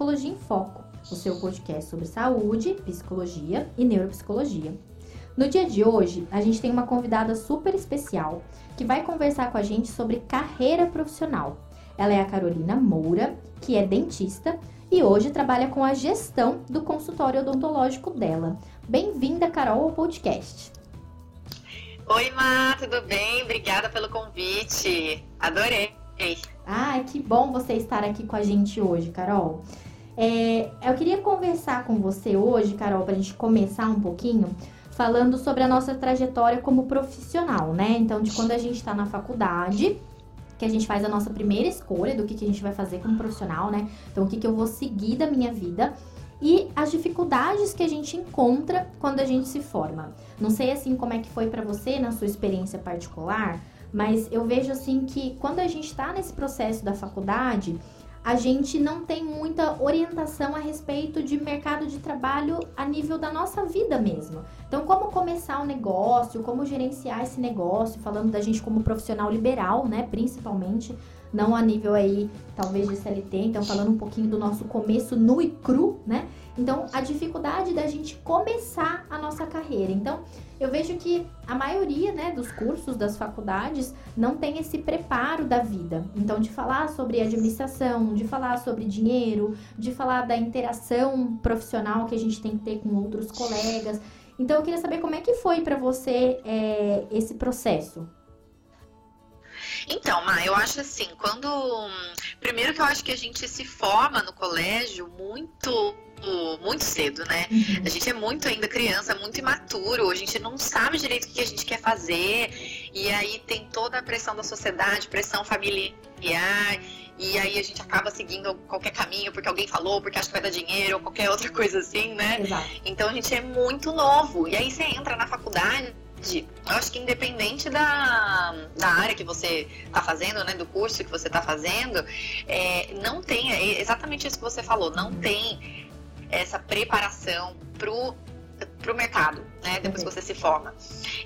Psicologia em Foco, o seu podcast sobre saúde, psicologia e neuropsicologia. No dia de hoje, a gente tem uma convidada super especial que vai conversar com a gente sobre carreira profissional. Ela é a Carolina Moura, que é dentista e hoje trabalha com a gestão do consultório odontológico dela. Bem-vinda, Carol, ao podcast. Oi, Má, tudo bem? Obrigada pelo convite. Adorei. Ah, que bom você estar aqui com a gente hoje, Carol. É, eu queria conversar com você hoje, Carol, para a gente começar um pouquinho, falando sobre a nossa trajetória como profissional, né? Então, de quando a gente está na faculdade, que a gente faz a nossa primeira escolha do que, que a gente vai fazer como profissional, né? Então, o que, que eu vou seguir da minha vida e as dificuldades que a gente encontra quando a gente se forma. Não sei assim como é que foi para você na sua experiência particular, mas eu vejo assim que quando a gente está nesse processo da faculdade, a gente não tem muita orientação a respeito de mercado de trabalho a nível da nossa vida mesmo. Então, como começar um negócio, como gerenciar esse negócio, falando da gente como profissional liberal, né, principalmente, não a nível aí, talvez de CLT, então falando um pouquinho do nosso começo nu e cru, né? Então, a dificuldade da gente começar a nossa carreira. Então, eu vejo que a maioria, né, dos cursos das faculdades não tem esse preparo da vida. Então, de falar sobre administração, de falar sobre dinheiro, de falar da interação profissional que a gente tem que ter com outros colegas. Então, eu queria saber como é que foi para você é, esse processo. Então, Ma, eu acho assim, quando. Primeiro que eu acho que a gente se forma no colégio muito muito cedo, né? Uhum. A gente é muito ainda criança, muito imaturo, a gente não sabe direito o que a gente quer fazer, e aí tem toda a pressão da sociedade, pressão familiar, e aí a gente acaba seguindo qualquer caminho porque alguém falou, porque acha que vai dar dinheiro, ou qualquer outra coisa assim, né? Exato. Então a gente é muito novo, e aí você entra na faculdade eu acho que independente da, da área que você está fazendo, né, do curso que você está fazendo, é, não tem, é exatamente isso que você falou, não tem essa preparação pro pro mercado, né? Depois uhum. que você se forma.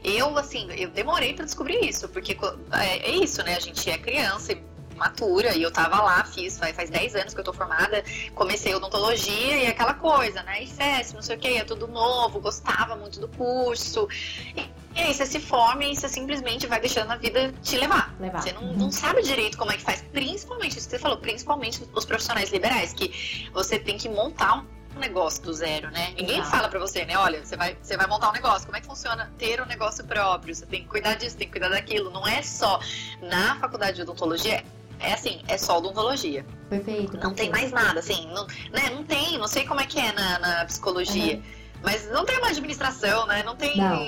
Eu, assim, eu demorei para descobrir isso, porque é, é, isso, né? A gente é criança e matura, e eu tava lá, fiz, faz, faz 10 anos que eu tô formada, comecei odontologia e aquela coisa, né? ICES, não sei o que, é tudo novo, gostava muito do curso. E, e aí você se forma e você simplesmente vai deixando a vida te levar. levar. Você não, uhum. não sabe direito como é que faz, principalmente isso que você falou, principalmente os profissionais liberais, que você tem que montar um negócio do zero, né? Ninguém fala para você, né? Olha, você vai, você vai montar um negócio. Como é que funciona ter um negócio próprio? Você tem que cuidar disso, tem que cuidar daquilo. Não é só na faculdade de odontologia. É assim, é só odontologia. Perfeito. Não tem mais nada, assim, não, né? Não tem, não sei como é que é na, na psicologia. Uhum. Mas não tem uma administração, né? Não tem não.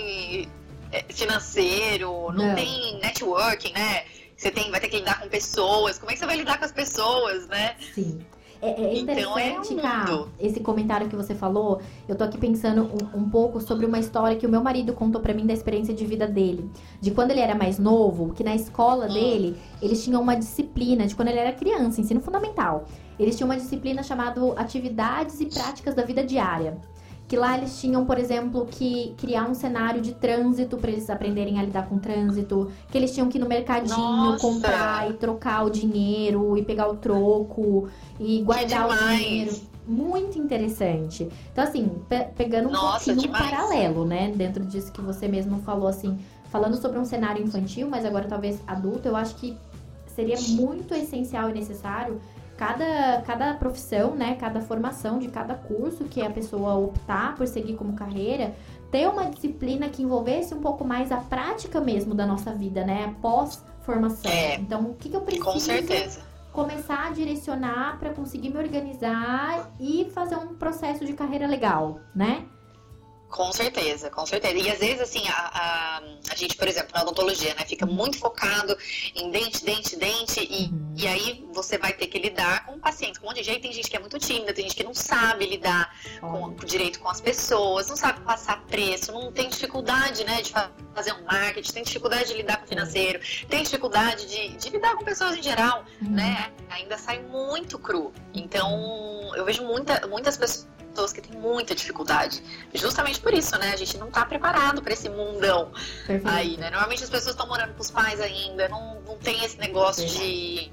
É, financeiro, não, não, tem networking, né? Você tem, vai ter que lidar com pessoas. Como é que você vai lidar com as pessoas, né? Sim. É, é interessante, então é esse comentário que você falou. Eu tô aqui pensando um, um, pouco sobre uma história que o meu marido contou para mim da experiência de vida dele. De quando ele era mais novo, que na escola hum. dele, eles tinham uma disciplina, de quando ele era criança, ensino fundamental. Eles tinham uma disciplina chamada Atividades e Práticas da Vida Diária que lá eles tinham, por exemplo, que criar um cenário de trânsito para eles aprenderem a lidar com trânsito, que eles tinham que ir no mercadinho Nossa. comprar e trocar o dinheiro e pegar o troco e guardar o dinheiro. Muito interessante. Então, assim, pe pegando um Nossa, pouquinho demais. um paralelo, né? Dentro disso que você mesmo falou, assim, falando sobre um cenário infantil, mas agora talvez adulto, eu acho que seria muito essencial e necessário cada, cada profissão, né, cada formação de cada curso que a pessoa optar por seguir como carreira, ter uma disciplina que envolvesse um pouco mais a prática mesmo da nossa vida, né, pós-formação. É, então, o que, que eu preciso com certeza. começar a direcionar para conseguir me organizar e fazer um processo de carreira legal, né? Com certeza, com certeza. E às vezes, assim, a, a, a, gente, por exemplo, na odontologia, né, fica muito focado em dente, dente, dente, e, uhum. e aí você vai ter que lidar com pacientes com um monte de gente. Tem gente que é muito tímida, tem gente que não sabe lidar com, com, direito com as pessoas, não sabe passar preço, não tem dificuldade, né, de fazer um marketing, tem dificuldade de lidar com o financeiro, tem dificuldade de, de lidar com pessoas em geral, uhum. né? Ainda sai muito cru. Então, eu vejo muita, muitas pessoas pessoas que têm muita dificuldade. Justamente por isso, né? A gente não tá preparado para esse mundão Perfeito. aí, né? Normalmente as pessoas estão morando com os pais ainda, não, não tem esse negócio de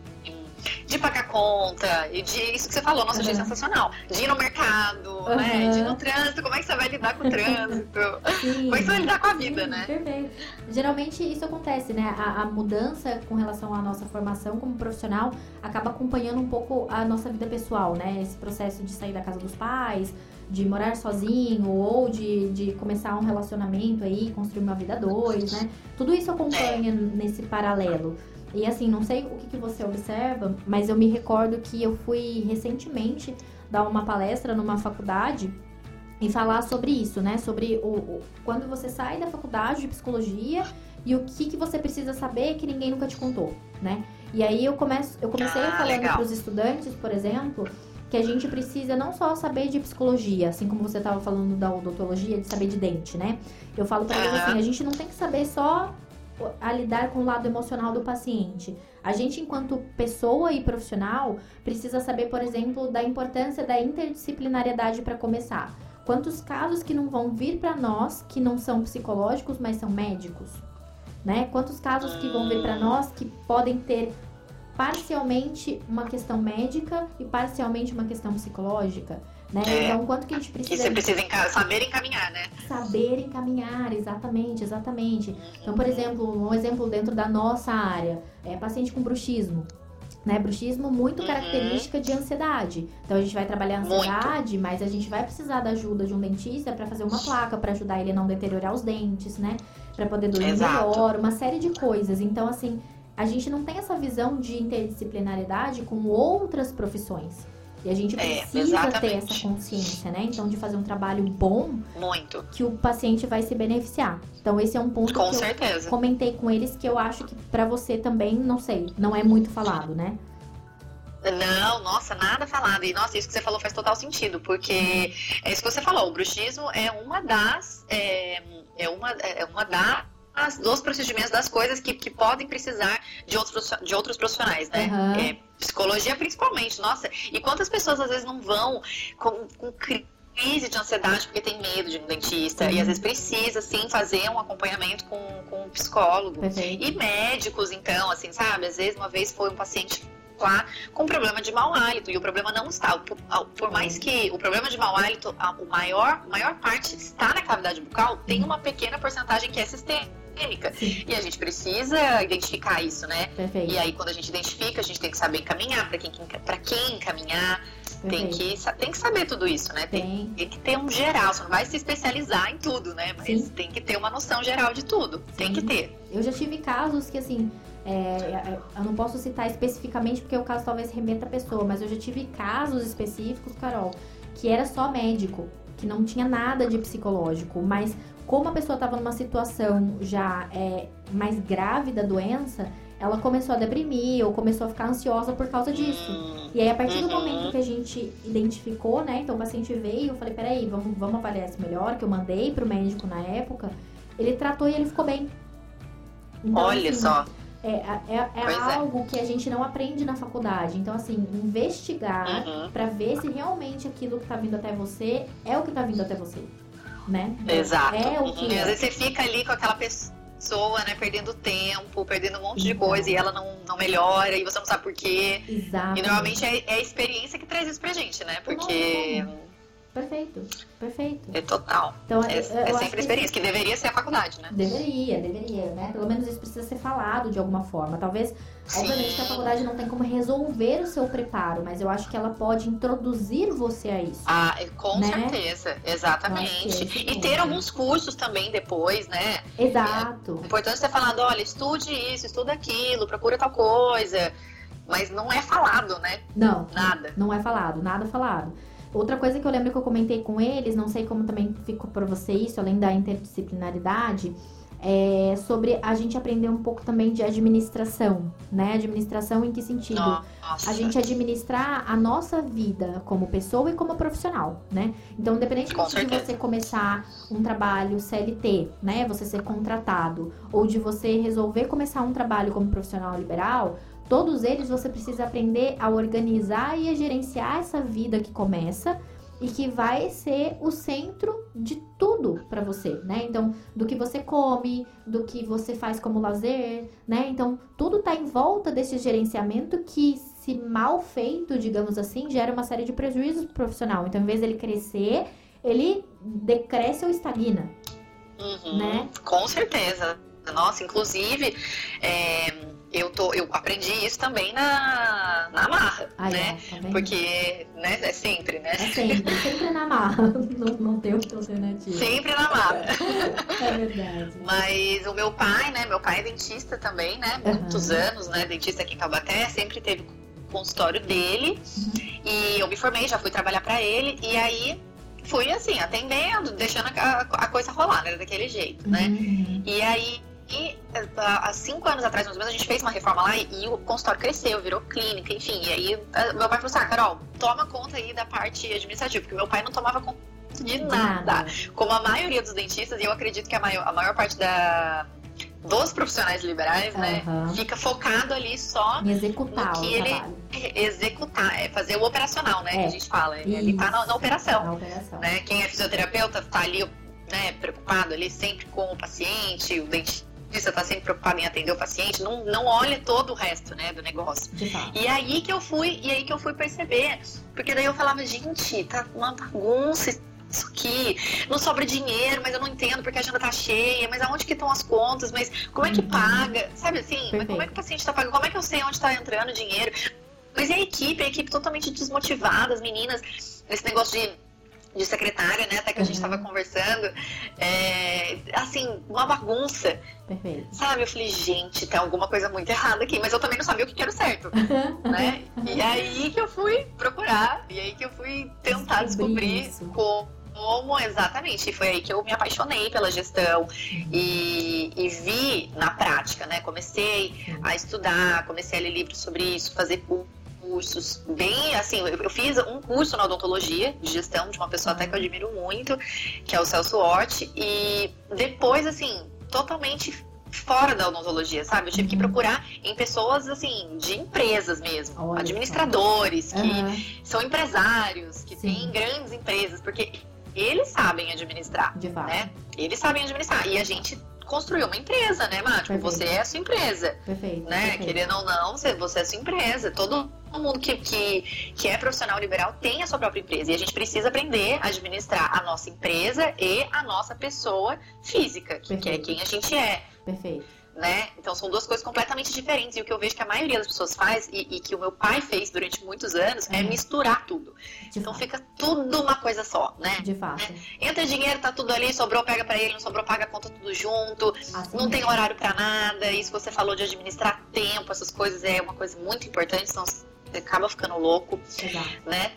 de pagar conta, e de isso que você falou, nossa, uhum. achei sensacional. De ir no mercado, uhum. né? De ir no trânsito, como é que você vai lidar com o trânsito? Sim. Como é que você vai lidar com a vida, Sim, né? Perfeito. Geralmente isso acontece, né? A, a, mudança com relação à nossa formação como profissional acaba acompanhando um pouco a nossa vida pessoal, né? Esse processo de sair da casa dos pais, de morar sozinho ou de, de começar um relacionamento aí, construir uma vida dois, né? Tudo isso acompanha nesse paralelo. E assim, não sei o que, que você observa, mas eu me recordo que eu fui recentemente dar uma palestra numa faculdade e falar sobre isso, né? Sobre o, o, quando você sai da faculdade de psicologia e o que, que você precisa saber que ninguém nunca te contou, né? E aí eu, começo, eu comecei ah, falando para os estudantes, por exemplo, que a gente precisa não só saber de psicologia, assim como você estava falando da odontologia, de saber de dente, né? Eu falo para eles assim, a gente não tem que saber só a lidar com o lado emocional do paciente. A gente, enquanto pessoa e profissional, precisa saber, por exemplo, da importância da interdisciplinariedade para começar. Quantos casos que não vão vir para nós que não são psicológicos, mas são médicos? Né? Quantos casos que vão vir para nós que podem ter parcialmente uma questão médica e parcialmente uma questão psicológica, né? É, então, quanto que a gente precisa... E você precisa enca... saber encaminhar, né? Saber encaminhar, exatamente, exatamente. Então, por exemplo, um exemplo dentro da nossa área, é paciente com bruxismo. Né, bruxismo muito uhum. característica de ansiedade. Então a gente vai trabalhar a ansiedade, muito. mas a gente vai precisar da ajuda de um dentista para fazer uma placa para ajudar ele a não deteriorar os dentes, né? Para poder dormir Exato. melhor, uma série de coisas. Então assim, a gente não tem essa visão de interdisciplinaridade com outras profissões. E a gente é, precisa é, ter essa consciência, né? Então, de fazer um trabalho bom. Muito. Que o paciente vai se beneficiar. Então, esse é um ponto com que certeza. eu comentei com eles que eu acho que para você também, não sei, não é muito falado, né? Não, nossa, nada falado. E nossa, isso que você falou faz total sentido, porque é isso que você falou, o bruxismo é uma das. É, é uma, é uma das as, dos procedimentos, das coisas que, que podem precisar de outros, de outros profissionais, né? Uhum. É, psicologia principalmente, nossa. E quantas pessoas às vezes não vão com, com crise de ansiedade porque tem medo de um dentista. Uhum. E às vezes precisa, sim, fazer um acompanhamento com, com um psicólogo. E médicos, então, assim, sabe? Às vezes, uma vez foi um paciente lá com problema de mau hálito e o problema não está. Por, por mais que o problema de mau hálito, a, o maior, maior parte está na cavidade bucal, tem uma pequena porcentagem que é sistêmica sistêmica. E a gente precisa identificar isso, né? Perfeito. E aí, quando a gente identifica, a gente tem que saber encaminhar para quem, para quem encaminhar. Tem que, tem que saber tudo isso, né? Tem, tem, que ter um geral. Você não vai se especializar em tudo, né? Mas Sim. tem que ter uma noção geral de tudo. Sim. Tem que ter. Eu já tive casos que, assim, é, é, eu não posso citar especificamente porque o caso talvez remeta a pessoa, mas eu já tive casos específicos, Carol, que era só médico, que não tinha nada de psicológico, mas como a pessoa estava numa situação já é, mais grave da doença, ela começou a deprimir ou começou a ficar ansiosa por causa disso. E aí, a partir do momento que a gente identificou, né? Então, o paciente veio, eu falei, peraí, vamos, vamos avaliar isso melhor, que eu mandei pro médico na época. Ele tratou e ele ficou bem. Então, Olha assim, só. É, é, é, é algo que a gente não aprende na faculdade. Então, assim, investigar uhum. para ver se realmente aquilo que tá vindo até você é o que tá vindo até você né? Exato. É o que Às vezes você fica ali com aquela pessoa, né, perdendo tempo, perdendo um monte de coisa e ela não, não melhora e você não sabe por quê. Exato. E normalmente é, é, a experiência que traz isso pra gente, né? Porque. Perfeito, perfeito. É total. Então, é, é sempre a experiência, que... que... deveria ser a faculdade, né? Deveria, deveria, né? Pelo menos isso precisa ser falado de alguma forma. Talvez, Sim. obviamente, que a faculdade não tem como resolver o seu preparo, mas eu acho que ela pode introduzir você a isso. Ah, é, com né? certeza, exatamente. E ter alguns cursos também depois, né? Exato. É importante você falando, olha, estude isso, estuda aquilo, procura tal coisa. Mas não é falado, né? Não. Nada. Não é falado, nada falado. Outra coisa que eu lembro que eu comentei com eles, não sei como também ficou para você isso, além da interdisciplinaridade, é sobre a gente aprender um pouco também de administração, né? Administração em que sentido? Nossa. A gente administrar a nossa vida como pessoa e como profissional, né? Então, independente de você começar um trabalho CLT, né? Você ser contratado, ou de você resolver começar um trabalho como profissional liberal, Todos eles você precisa aprender a organizar e a gerenciar essa vida que começa e que vai ser o centro de tudo para você, né? Então, do que você come, do que você faz como lazer, né? Então, tudo tá em volta desse gerenciamento que se mal feito, digamos assim, gera uma série de prejuízos pro profissional. Então, em vez dele crescer, ele decresce ou estagna. Uhum, Né? Com certeza. Nossa, inclusive, é, eu, tô, eu aprendi isso também na, na marra, Aí, né? ó, tá vendo? Porque né, é sempre, né? É sempre, sempre na marra. Não, não tem outra alternativa. Sempre na marra. É verdade. Mas o meu pai, né? Meu pai é dentista também, né? Muitos Aham. anos, né? Dentista aqui em Taubaté, sempre teve o consultório dele. Uhum. E eu me formei, já fui trabalhar pra ele. E aí fui assim, atendendo, deixando a, a coisa rolar, né? Daquele jeito, né? Uhum. E aí, e, há há cinco anos atrás, mais ou menos, a gente fez uma reforma lá e, e o consultório cresceu, virou clínica, enfim. E aí, a- meu pai falou assim: ah, Carol, toma conta aí da parte administrativa, porque meu pai não tomava conta de nada. Como a maioria dos dentistas, e eu acredito que a maior, a maior parte da, dos profissionais liberais, né, Aham. fica focado ali só Em executar No que ele- trabalho. executar, é fazer o operacional, né, que É. a gente fala. Ele tá na, na operação Na operação. né? Quem é fisioterapeuta tá ali, né, preocupado ali sempre com o paciente, o dentista tá sempre preocupado em atender o paciente, não, não olha todo o resto, né, do negócio. E aí que eu fui, e aí que eu fui perceber, porque daí eu falava, gente, tá uma bagunça isso aqui, não sobra dinheiro, mas eu não entendo porque a agenda tá cheia, mas aonde que estão as contas, mas como é que Uhum. paga, sabe assim, mas como é que o paciente tá pagando, como é que eu sei onde tá entrando dinheiro? Mas e a equipe, a equipe totalmente desmotivada, as meninas, esse negócio de, de secretária, né, até que a gente Uhum. tava conversando, é, assim, uma bagunça, Perfeito. sabe? Eu falei, gente, tem alguma coisa muito errada aqui, mas eu também não sabia o que era certo né? E aí que eu fui procurar, e aí que eu fui tentar Descobrir isso. como, exatamente. E foi aí que eu me apaixonei pela gestão e, e vi na prática, né? Comecei a estudar, comecei a ler livros sobre isso, fazer cursos bem assim eu, fiz um curso na odontologia de gestão de uma pessoa até que eu admiro muito que é o Celso Hort e depois assim totalmente fora da odontologia sabe? Eu tive que Uhum. procurar em pessoas assim de empresas mesmo Olha administradores que Aham, são empresários que Sim. têm grandes empresas porque eles sabem administrar né? Eles sabem administrar e a gente construiu uma empresa né Márcio Perfeito. você é a sua empresa Perfeito. né? perfeito. Querendo ou não, você, é sua empresa. Todo mundo que, que, que é profissional liberal tem a sua própria empresa. E a gente precisa aprender a administrar a nossa empresa e a nossa pessoa física, que, que é quem a gente é. Perfeito. Né? Então são duas coisas completamente diferentes. E o que eu vejo que a maioria das pessoas faz, e, e que o meu pai fez durante muitos anos, é Uhum. misturar tudo. De Então fato. fica tudo uma coisa só, né? De fato. Entra dinheiro, tá tudo ali, sobrou, pega pra ele, não sobrou, paga a conta tudo junto. Assim Não tem mesmo. horário pra nada. Isso que você falou de administrar tempo, essas coisas é uma coisa muito importante, senão você acaba ficando louco, Exato. né?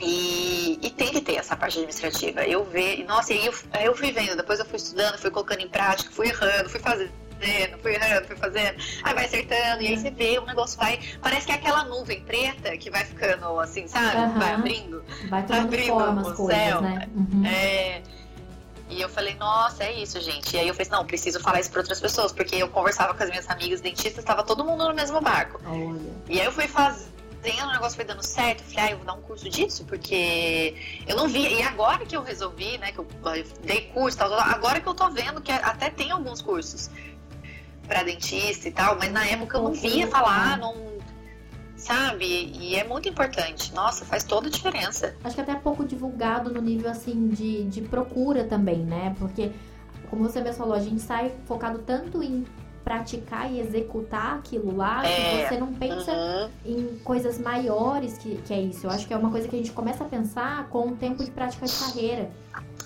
E, e tem que ter essa parte administrativa. Eu vejo, nossa, e eu, aí eu fui vendo, depois eu fui estudando, fui colocando em prática, fui errando, fui fazendo. Fui errando, fui fazendo, aí vai acertando, e aí você vê, o negócio vai. Parece que é aquela nuvem preta que vai ficando assim, sabe? Aham. Vai abrindo. Vai abrindo forma o coisas, céu. né? Uhum. É, E eu falei, nossa, é isso, gente. E aí eu falei, não, preciso falar isso para outras pessoas, porque eu conversava com as minhas amigas dentistas, estava todo mundo no mesmo barco. Olha. E aí eu fui fazendo, o negócio foi dando certo. Eu falei, ah, eu vou dar um curso disso, porque eu não via. E agora que eu resolvi, né, que eu dei curso tal, agora que eu tô vendo que até tem alguns cursos para dentista e tal, mas na época eu não via falar, não. Sabe? E é muito importante. Nossa, faz toda a diferença. Acho que até pouco divulgado no nível assim de, de procura também, né? Porque, como você mesmo falou, a gente sai focado tanto em praticar e executar aquilo lá É. que você não pensa Uhum. em coisas maiores que, que é isso. Eu acho que é uma coisa que a gente começa a pensar com o tempo de prática de carreira.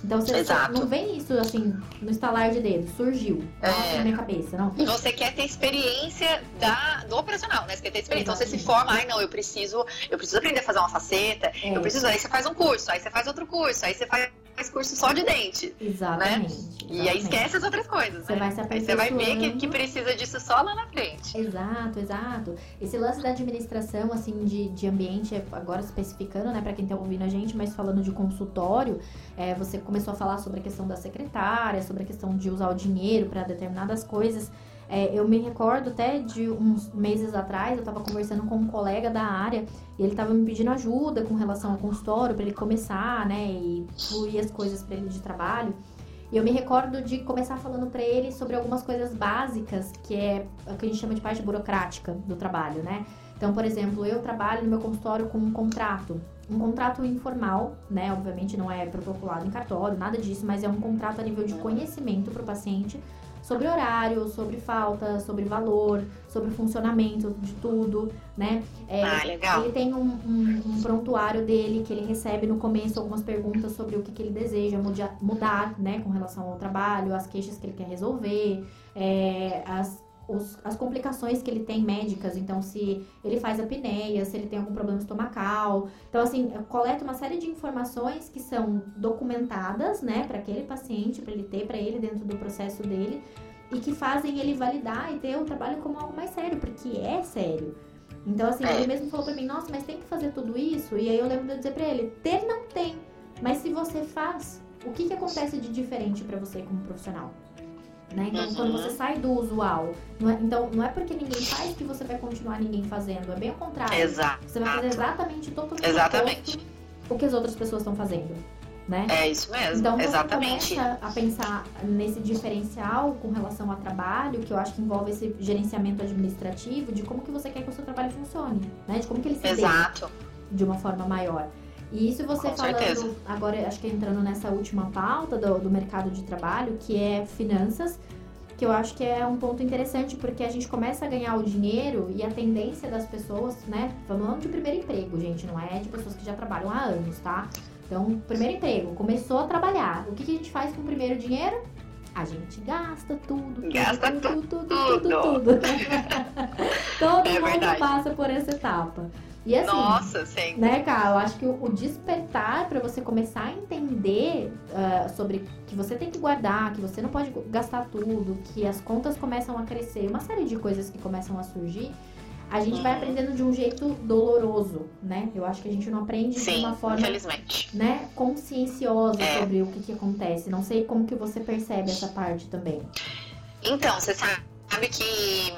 Então você Exato. não vem isso assim no estalar de dedo, surgiu Nossa, É. na minha cabeça, não. E você quer ter experiência da, do operacional, né? Você quer ter experiência. Então você se forma, ai não, eu preciso, eu preciso aprender a fazer uma faceta, É. eu preciso, aí você faz um curso, aí você faz outro curso, aí você faz curso só de dente. Exatamente. E aí esquece as outras coisas, Você né? vai se Aí você vai ver que, aperfeiçoando. que precisa disso só lá na frente. Exato, exato. Esse lance da administração, assim, de, de ambiente, agora especificando, né, pra quem tá ouvindo a gente, mas falando de consultório, é, você começou a falar sobre a questão da secretária, sobre a questão de usar o dinheiro para determinadas coisas. É, eu me recordo até de uns meses atrás, eu tava conversando com um colega da área e ele tava me pedindo ajuda com relação ao consultório para ele começar, né, e fluir as coisas para ele de trabalho. E eu me recordo de começar falando para ele sobre algumas coisas básicas, que é o que a gente chama de parte burocrática do trabalho, né? Então, por exemplo, eu trabalho no meu consultório com um contrato. Um contrato informal, né? Obviamente não é protocolado em cartório, nada disso, mas é um contrato a nível de conhecimento para o paciente sobre horário, sobre falta, sobre valor, sobre o funcionamento de tudo, né? É, ah, legal. Ele tem um, um, um, prontuário dele que ele recebe no começo algumas perguntas sobre o que, que ele deseja mudar, mudar, né, com relação ao trabalho, as queixas que ele quer resolver, é, as os, as complicações que ele tem médicas, então se ele faz apneia, se ele tem algum problema estomacal. Então, assim, coleta uma série de informações que são documentadas, né, para aquele paciente, para ele ter, para ele dentro do processo dele, e que fazem ele validar e ter o trabalho como algo mais sério, porque é sério. Então, assim, ele mesmo falou pra mim, nossa, mas tem que fazer tudo isso? E aí eu lembro de eu dizer pra ele, ter não tem. Mas se você faz, o que, que acontece de diferente para você como profissional? Né? Então, uhum. quando você sai do usual, não é, então não é porque ninguém faz que você vai continuar ninguém fazendo, é bem o contrário. Exato. Você vai fazer exatamente totalmente exatamente. o que as outras pessoas estão fazendo. Né? É isso mesmo. Então, você exatamente. começa a pensar nesse diferencial com relação ao trabalho, que eu acho que envolve esse gerenciamento administrativo, de como que você quer que o seu trabalho funcione, né? De como que ele se Exato. de uma forma maior. E isso você Com falando, certeza. agora acho que entrando nessa última pauta do, do mercado de trabalho, que é finanças, que eu acho que é um ponto interessante, porque a gente começa a ganhar o dinheiro e a tendência das pessoas, né? Falando de primeiro emprego, gente, não é de pessoas que já trabalham há anos, tá? Então, primeiro emprego, começou a trabalhar. O que, que a gente faz com o primeiro dinheiro? A gente gasta tudo, gasta tudo, tudo, tudo, tudo, tudo. tudo. Todo é mundo verdade. passa por essa etapa. E assim, Nossa, sim. Né, cara, eu acho que o, despertar para você começar a entender uh, sobre que você tem que guardar, que você não pode gastar tudo, que as contas começam a crescer, uma série de coisas que começam a surgir, a gente vai uhum. aprendendo de um jeito doloroso, né? Eu acho que a gente não aprende Sim, de uma forma, infelizmente. né, conscienciosa é. sobre o que, que acontece. Não sei como que você percebe essa parte também. Então, você sabe que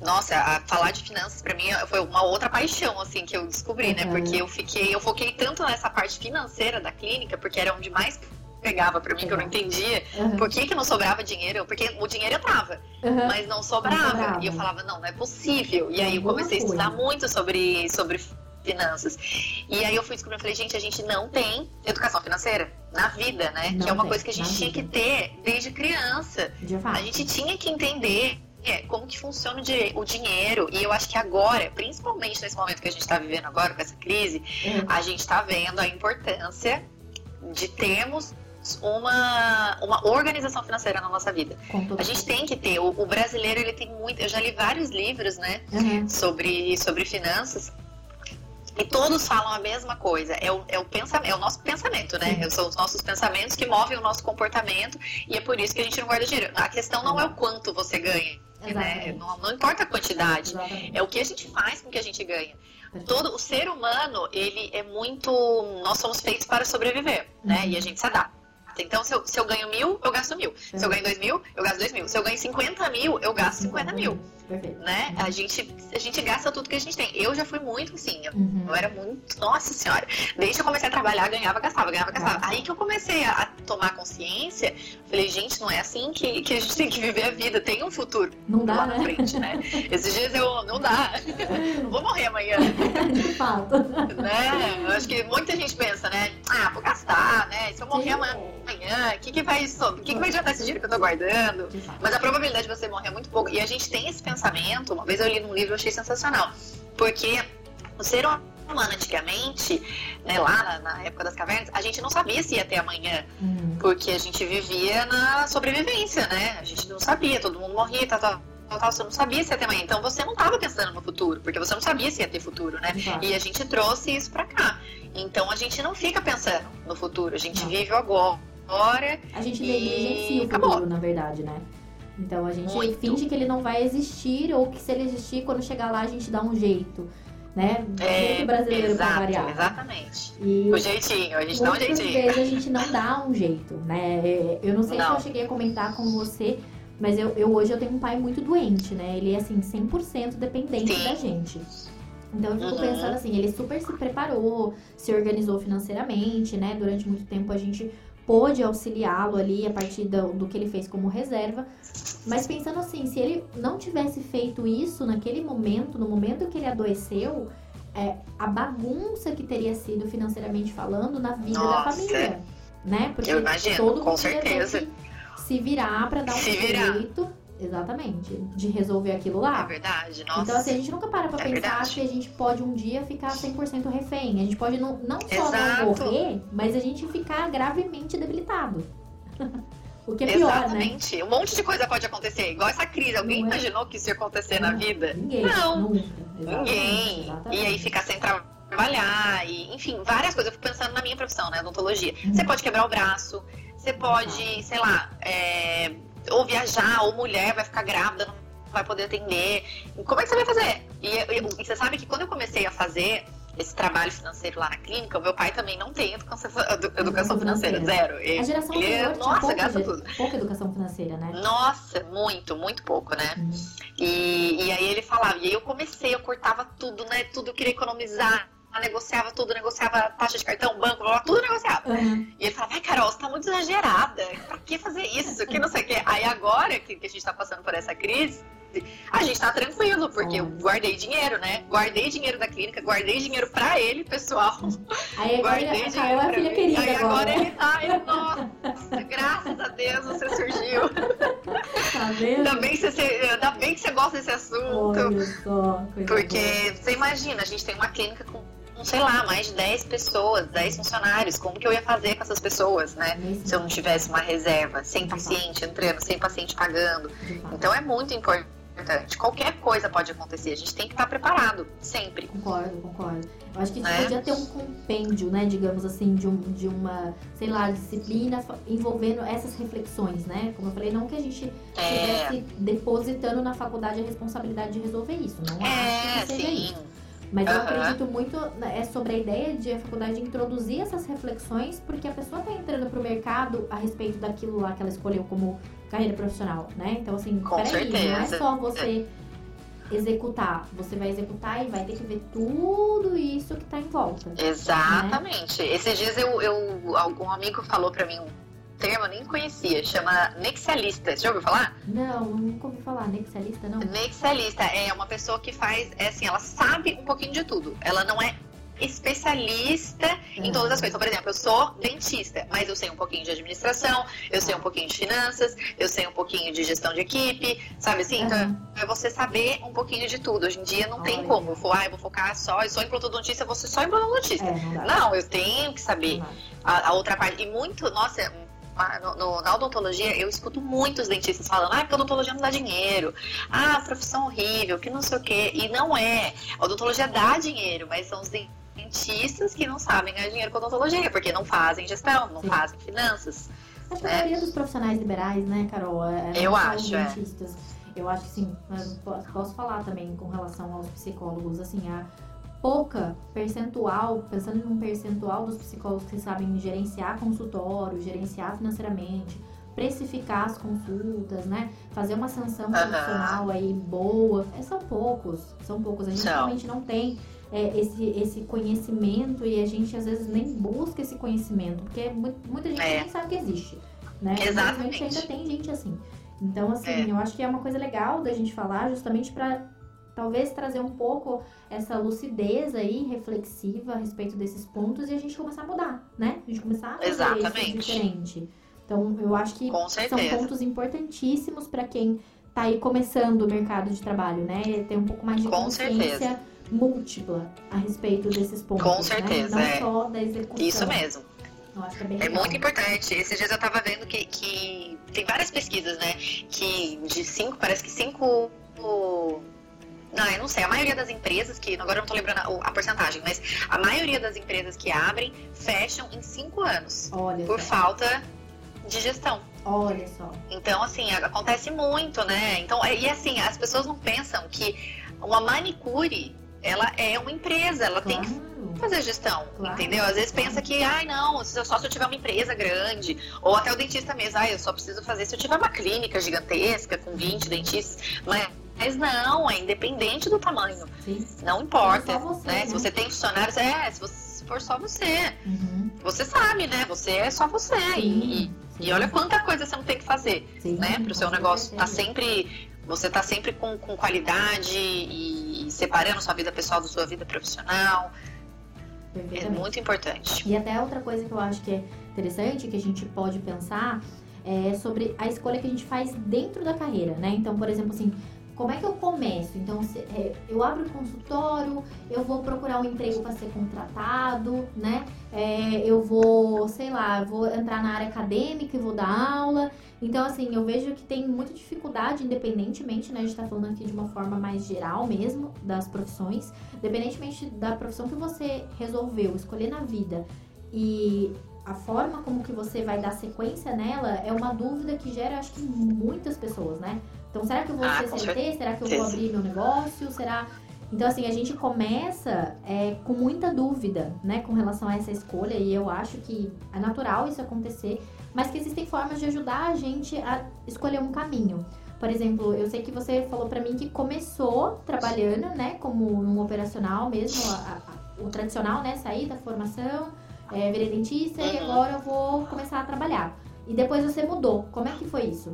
nossa, falar de finanças para mim foi uma outra paixão assim que eu descobri, né? uhum. Porque eu fiquei, eu foquei tanto nessa parte financeira da clínica, porque era onde mais pegava para mim uhum. que eu não entendia uhum. por que, que não sobrava dinheiro, porque o dinheiro entrava, uhum. mas não sobrava. não sobrava. E eu falava, não, não é possível. E aí eu comecei a estudar muito sobre, sobre finanças. E aí eu fui descobrindo, falei, gente, a gente não tem educação financeira na vida, né? Não que é uma tem, coisa que a gente tinha vida. que ter desde criança. De a gente tinha que entender é, como que funciona o, dinheiro. E eu acho que agora, principalmente nesse momento que a gente está vivendo agora, com essa crise, uhum. a gente está vendo a importância de termos uma, uma organização financeira na nossa vida. A gente tem que ter. O, o, brasileiro, ele tem muito. Eu já li vários livros, né? Uhum. Sobre, sobre finanças. E todos falam a mesma coisa. É o, é o, pensamento, é o nosso pensamento, né? São os nossos pensamentos que movem o nosso comportamento. E é por isso que a gente não guarda dinheiro. A questão não é o quanto você ganha. Né? Não, não, importa a quantidade. Exatamente. É o que a gente faz com que a gente ganha. Todo o ser humano, ele é muito. Nós somos feitos para sobreviver, uhum. né? E a gente se adapta. Então, se eu, se eu ganho mil, eu gasto mil. Se eu ganho dois mil, eu gasto dois mil. Se eu ganho cinquenta mil, eu gasto cinquenta mil. Perfeito. Né? A gente, a gente gasta tudo que a gente tem. Eu já fui muito assim. Eu, uhum. eu era muito. Nossa senhora. Desde que eu comecei a trabalhar, ganhava, gastava, ganhava, gastava. Aí que eu comecei a, a, tomar consciência, falei, gente, não é assim que, que a gente tem que viver a vida. Tem um futuro não dá, lá né? na frente, né? Esses dias eu. Não dá. não vou morrer amanhã. De fato. Né? Eu acho que muita gente pensa, né? Ah, vou gastar, né? Se eu morrer amanhã, o que, que vai. O que, que vai adiantar esse dinheiro que eu tô guardando? Mas a probabilidade de você morrer é muito pouco. E a gente tem esse pensamento, uma vez eu li num livro, eu achei sensacional. Porque o ser humano antigamente, né, lá na, na, época das cavernas, a gente não sabia se ia ter amanhã. Uhum. Porque a gente vivia na sobrevivência, né? A gente não sabia, todo mundo morria, tal, tal. Tal, você não sabia se ia ter amanhã. Então você não estava pensando no futuro, porque você não sabia se ia ter futuro, né? E a gente trouxe isso para cá. Então a gente não fica pensando no futuro, a gente vive o agora. A gente negligencia o futuro, na verdade, né? Então a gente Muito. finge que ele não vai existir ou que se ele existir, quando chegar lá a gente dá um jeito. Né? É, brasileiro exato, pra variar. Exatamente. E o jeitinho, a gente dá um jeitinho. vezes a gente não dá um jeito, né? Eu não sei não. se eu cheguei a comentar com você, mas eu, eu, hoje eu tenho um pai muito doente, né? Ele é assim, 100% dependente Sim. da gente. Então eu fico uhum. pensando assim, ele super se preparou, se organizou financeiramente, né? Durante muito tempo a gente pôde auxiliá-lo ali a partir do, do que ele fez como reserva. Mas pensando assim, se ele não tivesse feito isso naquele momento, no momento que ele adoeceu, é, a bagunça que teria sido financeiramente falando na vida Nossa. da família, né? Porque Eu imagino, todo com certeza. Se virar para dar um jeito Exatamente. De resolver aquilo lá. É verdade, nossa. Então, assim, a gente nunca para pra é pensar verdade. que a gente pode um dia ficar 100% refém. A gente pode não, não só Exato. não morrer, mas a gente ficar gravemente debilitado. o que é pior, né? Exatamente. Né? Um monte de coisa pode acontecer. Igual essa crise. Alguém não é? imaginou é? que isso ia acontecer não, na vida? Ninguém. Não. Ninguém. Exatamente. E aí ficar sem trabalhar. E, enfim, várias coisas. Eu fico pensando na minha profissão, né? Odontologia. Hum. Você pode quebrar o braço. Você pode, sei lá, é, ou viajar, ou mulher vai ficar grávida, não vai poder atender. Como é que você vai fazer? E, e, e você sabe que quando eu comecei a fazer esse trabalho financeiro lá na clínica, o meu pai também não tem educação, educação financeira, zero. a geração ele, é, nossa, gasta tudo. Pouca educação financeira, né? Nossa, muito, muito pouco, né? Hum. E, e aí ele falava, e aí eu comecei, eu cortava tudo, né? Tudo eu queria economizar negociava tudo, negociava taxa de cartão, banco, blá, blá, tudo negociava. Uhum. E ele falava, ai, Carol, você tá muito exagerada. Pra que fazer isso? Que não sei o quê. Aí agora que, que a gente tá passando por essa crise, a gente tá tranquilo, porque eu guardei dinheiro, né? Guardei dinheiro da clínica, guardei dinheiro pra ele, pessoal. Aí agora guardei ele, dinheiro é filha querida Aí agora. agora ele tá, ele, nossa, graças a Deus você surgiu. Tá vendo? Ainda bem que você, ainda bem que você gosta desse assunto. Olha só, porque você imagina, a gente tem uma clínica com sei lá, mais de 10 pessoas, 10 funcionários. Como que eu ia fazer com essas pessoas, né? Se eu não tivesse uma reserva, sem paciente entrando, sem paciente pagando. Então é muito importante. Qualquer coisa pode acontecer, a gente tem que estar preparado, sempre. Concordo, concordo. Eu acho que a gente né? podia ter um compêndio, né, digamos assim, de, um, de uma, sei lá, disciplina envolvendo essas reflexões, né? Como eu falei, não que a gente é. estivesse depositando na faculdade a responsabilidade de resolver isso. Não é, acho que seja sim. isso. Mas uhum. eu acredito muito é sobre a ideia de a faculdade introduzir essas reflexões, porque a pessoa está entrando para o mercado a respeito daquilo lá que ela escolheu como carreira profissional, né? Então, assim, Com peraí, certeza. não é só você executar, você vai executar e vai ter que ver tudo isso que está em volta. Né? Exatamente. Né? Esses dias eu, eu, algum amigo falou para mim termo eu nem conhecia, chama nexialista. Você já ouviu falar? Não, nunca ouvi falar. Nexialista, não? Nexialista é uma pessoa que faz, é assim, ela sabe um pouquinho de tudo. Ela não é especialista uhum. em todas as coisas. Então, por exemplo, eu sou dentista, mas eu sei um pouquinho de administração, eu sei um pouquinho de finanças, eu sei um pouquinho de gestão de equipe, sabe assim? Uhum. Então, é você saber um pouquinho de tudo. Hoje em dia não Olha. tem como. Eu vou, ah, eu vou focar só, eu sou implantodontista, ser só implantodontista. É, não, não, eu tenho que saber a, a, outra parte. E muito, nossa, no, no, na odontologia, eu escuto muitos dentistas falando, ah, porque a odontologia não dá dinheiro, ah, profissão horrível, que não sei o quê. E não é. A odontologia dá dinheiro, mas são os dentistas que não sabem ganhar dinheiro com odontologia, porque não fazem gestão, não Sim. fazem finanças. A maioria dos profissionais liberais, né, Carol? É, é eu acho, é. dentistas. Eu acho que sim, mas posso falar também com relação aos psicólogos, assim, a pouca percentual, pensando num percentual dos psicólogos que sabem gerenciar consultório, gerenciar financeiramente, precificar as consultas, né? Fazer uma sanção profissional aí boa. É, são poucos, são poucos. A gente realmente não tem é, esse, esse conhecimento e a gente às vezes nem busca esse conhecimento, porque muita gente é. nem sabe que existe. Né? Exatamente. ainda tem gente assim. Então, assim, é. eu acho que é uma coisa legal da gente falar justamente para talvez trazer um pouco essa lucidez aí, reflexiva a respeito desses pontos e a gente começar a mudar, né? A gente começar a fazer Exatamente. isso diferente. Então, eu acho que são pontos importantíssimos para quem tá aí começando o mercado de trabalho, né? Ter um pouco mais de Com consciência certeza. múltipla a respeito desses pontos. Com né? certeza, né? Não é. só da execução. Isso mesmo. Que é é muito importante. Esses dias eu tava vendo que, que tem várias pesquisas, né? Que de cinco, parece que cinco não, eu não sei. A maioria das empresas que. Agora eu não tô lembrando a, a porcentagem, mas a maioria das empresas que abrem fecham em cinco anos. Olha por só. falta de gestão. Olha só. Então, assim, acontece muito, né? Então, e assim, as pessoas não pensam que uma manicure, ela é uma empresa, ela claro. tem que fazer gestão, claro. entendeu? Às vezes pensa que, ai, não, só se eu tiver uma empresa grande, ou até o dentista mesmo, ai, eu só preciso fazer se eu tiver uma clínica gigantesca com 20 dentistas, mas mas não, é independente do tamanho. Sim. Não importa. Você, né? né? Se você tem funcionários, é, se você, for só você. Uhum. Você sabe, né? Você é só você. E, e, olha quanta coisa você não tem que fazer, sim, né? Para o seu negócio estar tá sempre você tá sempre com, com qualidade e, e separando sua vida pessoal da sua vida profissional. É muito importante. E até outra coisa que eu acho que é interessante, que a gente pode pensar, é sobre a escolha que a gente faz dentro da carreira, né? Então, por exemplo, assim, como é que eu começo? Então, se, é, eu abro o consultório, eu vou procurar um emprego para ser contratado, né? É, eu vou, sei lá, vou entrar na área acadêmica e vou dar aula. Então, assim, eu vejo que tem muita dificuldade, independentemente, né? A gente tá falando aqui de uma forma mais geral mesmo, das profissões. Independentemente da profissão que você resolveu escolher na vida e a forma como que você vai dar sequência nela é uma dúvida que gera, acho que, muitas pessoas, né? Então, será que eu vou ah, CLT? Será que eu vou abrir meu negócio? Será... Então, assim, a gente começa é, com muita dúvida, né, com relação a essa escolha, e eu acho que é natural isso acontecer, mas que existem formas de ajudar a gente a escolher um caminho. Por exemplo, eu sei que você falou para mim que começou trabalhando, né, como um operacional mesmo, a, a, o tradicional, né, sair da formação, é, virei dentista e uhum. agora eu vou começar a trabalhar. E depois você mudou. Como é que foi isso?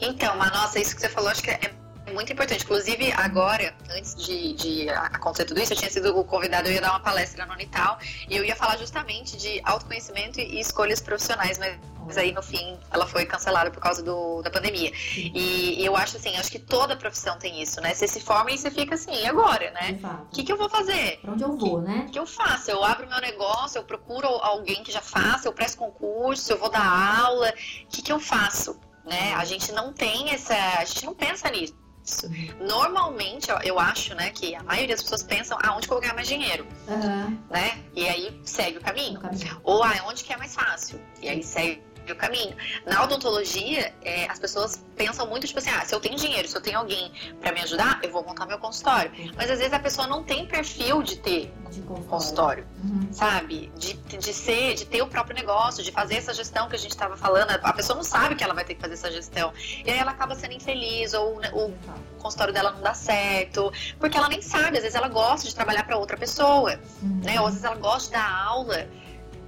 Então, mas nossa, isso que você falou, acho que é muito importante. Inclusive, agora, antes de, de acontecer tudo isso, eu tinha sido convidado, eu ia dar uma palestra no Unital e eu ia falar justamente de autoconhecimento e escolhas profissionais, mas, mas aí no fim ela foi cancelada por causa do, da pandemia. E, e, eu acho assim, acho que toda profissão tem isso, né? Você se forma e você fica assim, e agora, né? O que, que eu vou fazer? Pra onde eu vou, que, né? O que eu faço? Eu abro meu negócio, eu procuro alguém que já faça, eu presto concurso, eu vou dar aula. O que, que eu faço? Né? A gente não tem essa. A gente não pensa nisso isso. Normalmente, eu acho, né, que a maioria das pessoas pensam aonde ganhar mais dinheiro, uhum. né? E aí segue o caminho. o caminho. Ou aonde que é mais fácil. E aí segue o caminho. Na odontologia, é, as pessoas pensam muito, tipo assim, ah, se eu tenho dinheiro, se eu tenho alguém para me ajudar, eu vou montar meu consultório. Mas às vezes a pessoa não tem perfil de ter de consultório, consultório uhum. sabe? De, de ser, de ter o próprio negócio, de fazer essa gestão que a gente estava falando. A pessoa não sabe que ela vai ter que fazer essa gestão. E aí ela acaba sendo infeliz, ou né, o consultório dela não dá certo, porque ela nem sabe, às vezes ela gosta de trabalhar para outra pessoa, uhum. né? Ou às vezes ela gosta de dar aula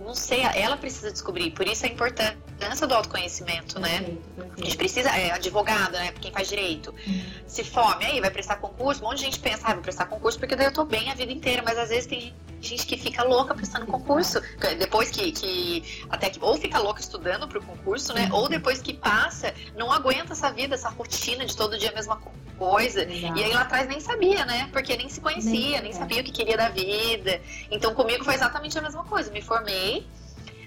não sei, ela precisa descobrir. Por isso a importância do autoconhecimento, né? Perfeito, perfeito. A gente precisa, é advogado, né? Quem faz direito. Uhum. Se fome aí, vai prestar concurso, um monte de gente pensa, ah, vou prestar concurso porque daí eu tô bem a vida inteira, mas às vezes tem gente que fica louca prestando concurso. Depois que, que até que ou fica louca estudando pro concurso, né? Uhum. Ou depois que passa, não aguenta essa vida, essa rotina de todo dia a mesma coisa. E aí lá atrás nem sabia, né? Porque nem se conhecia, nem, nem sabia o que queria da vida. Então comigo foi exatamente a mesma coisa. Me formei,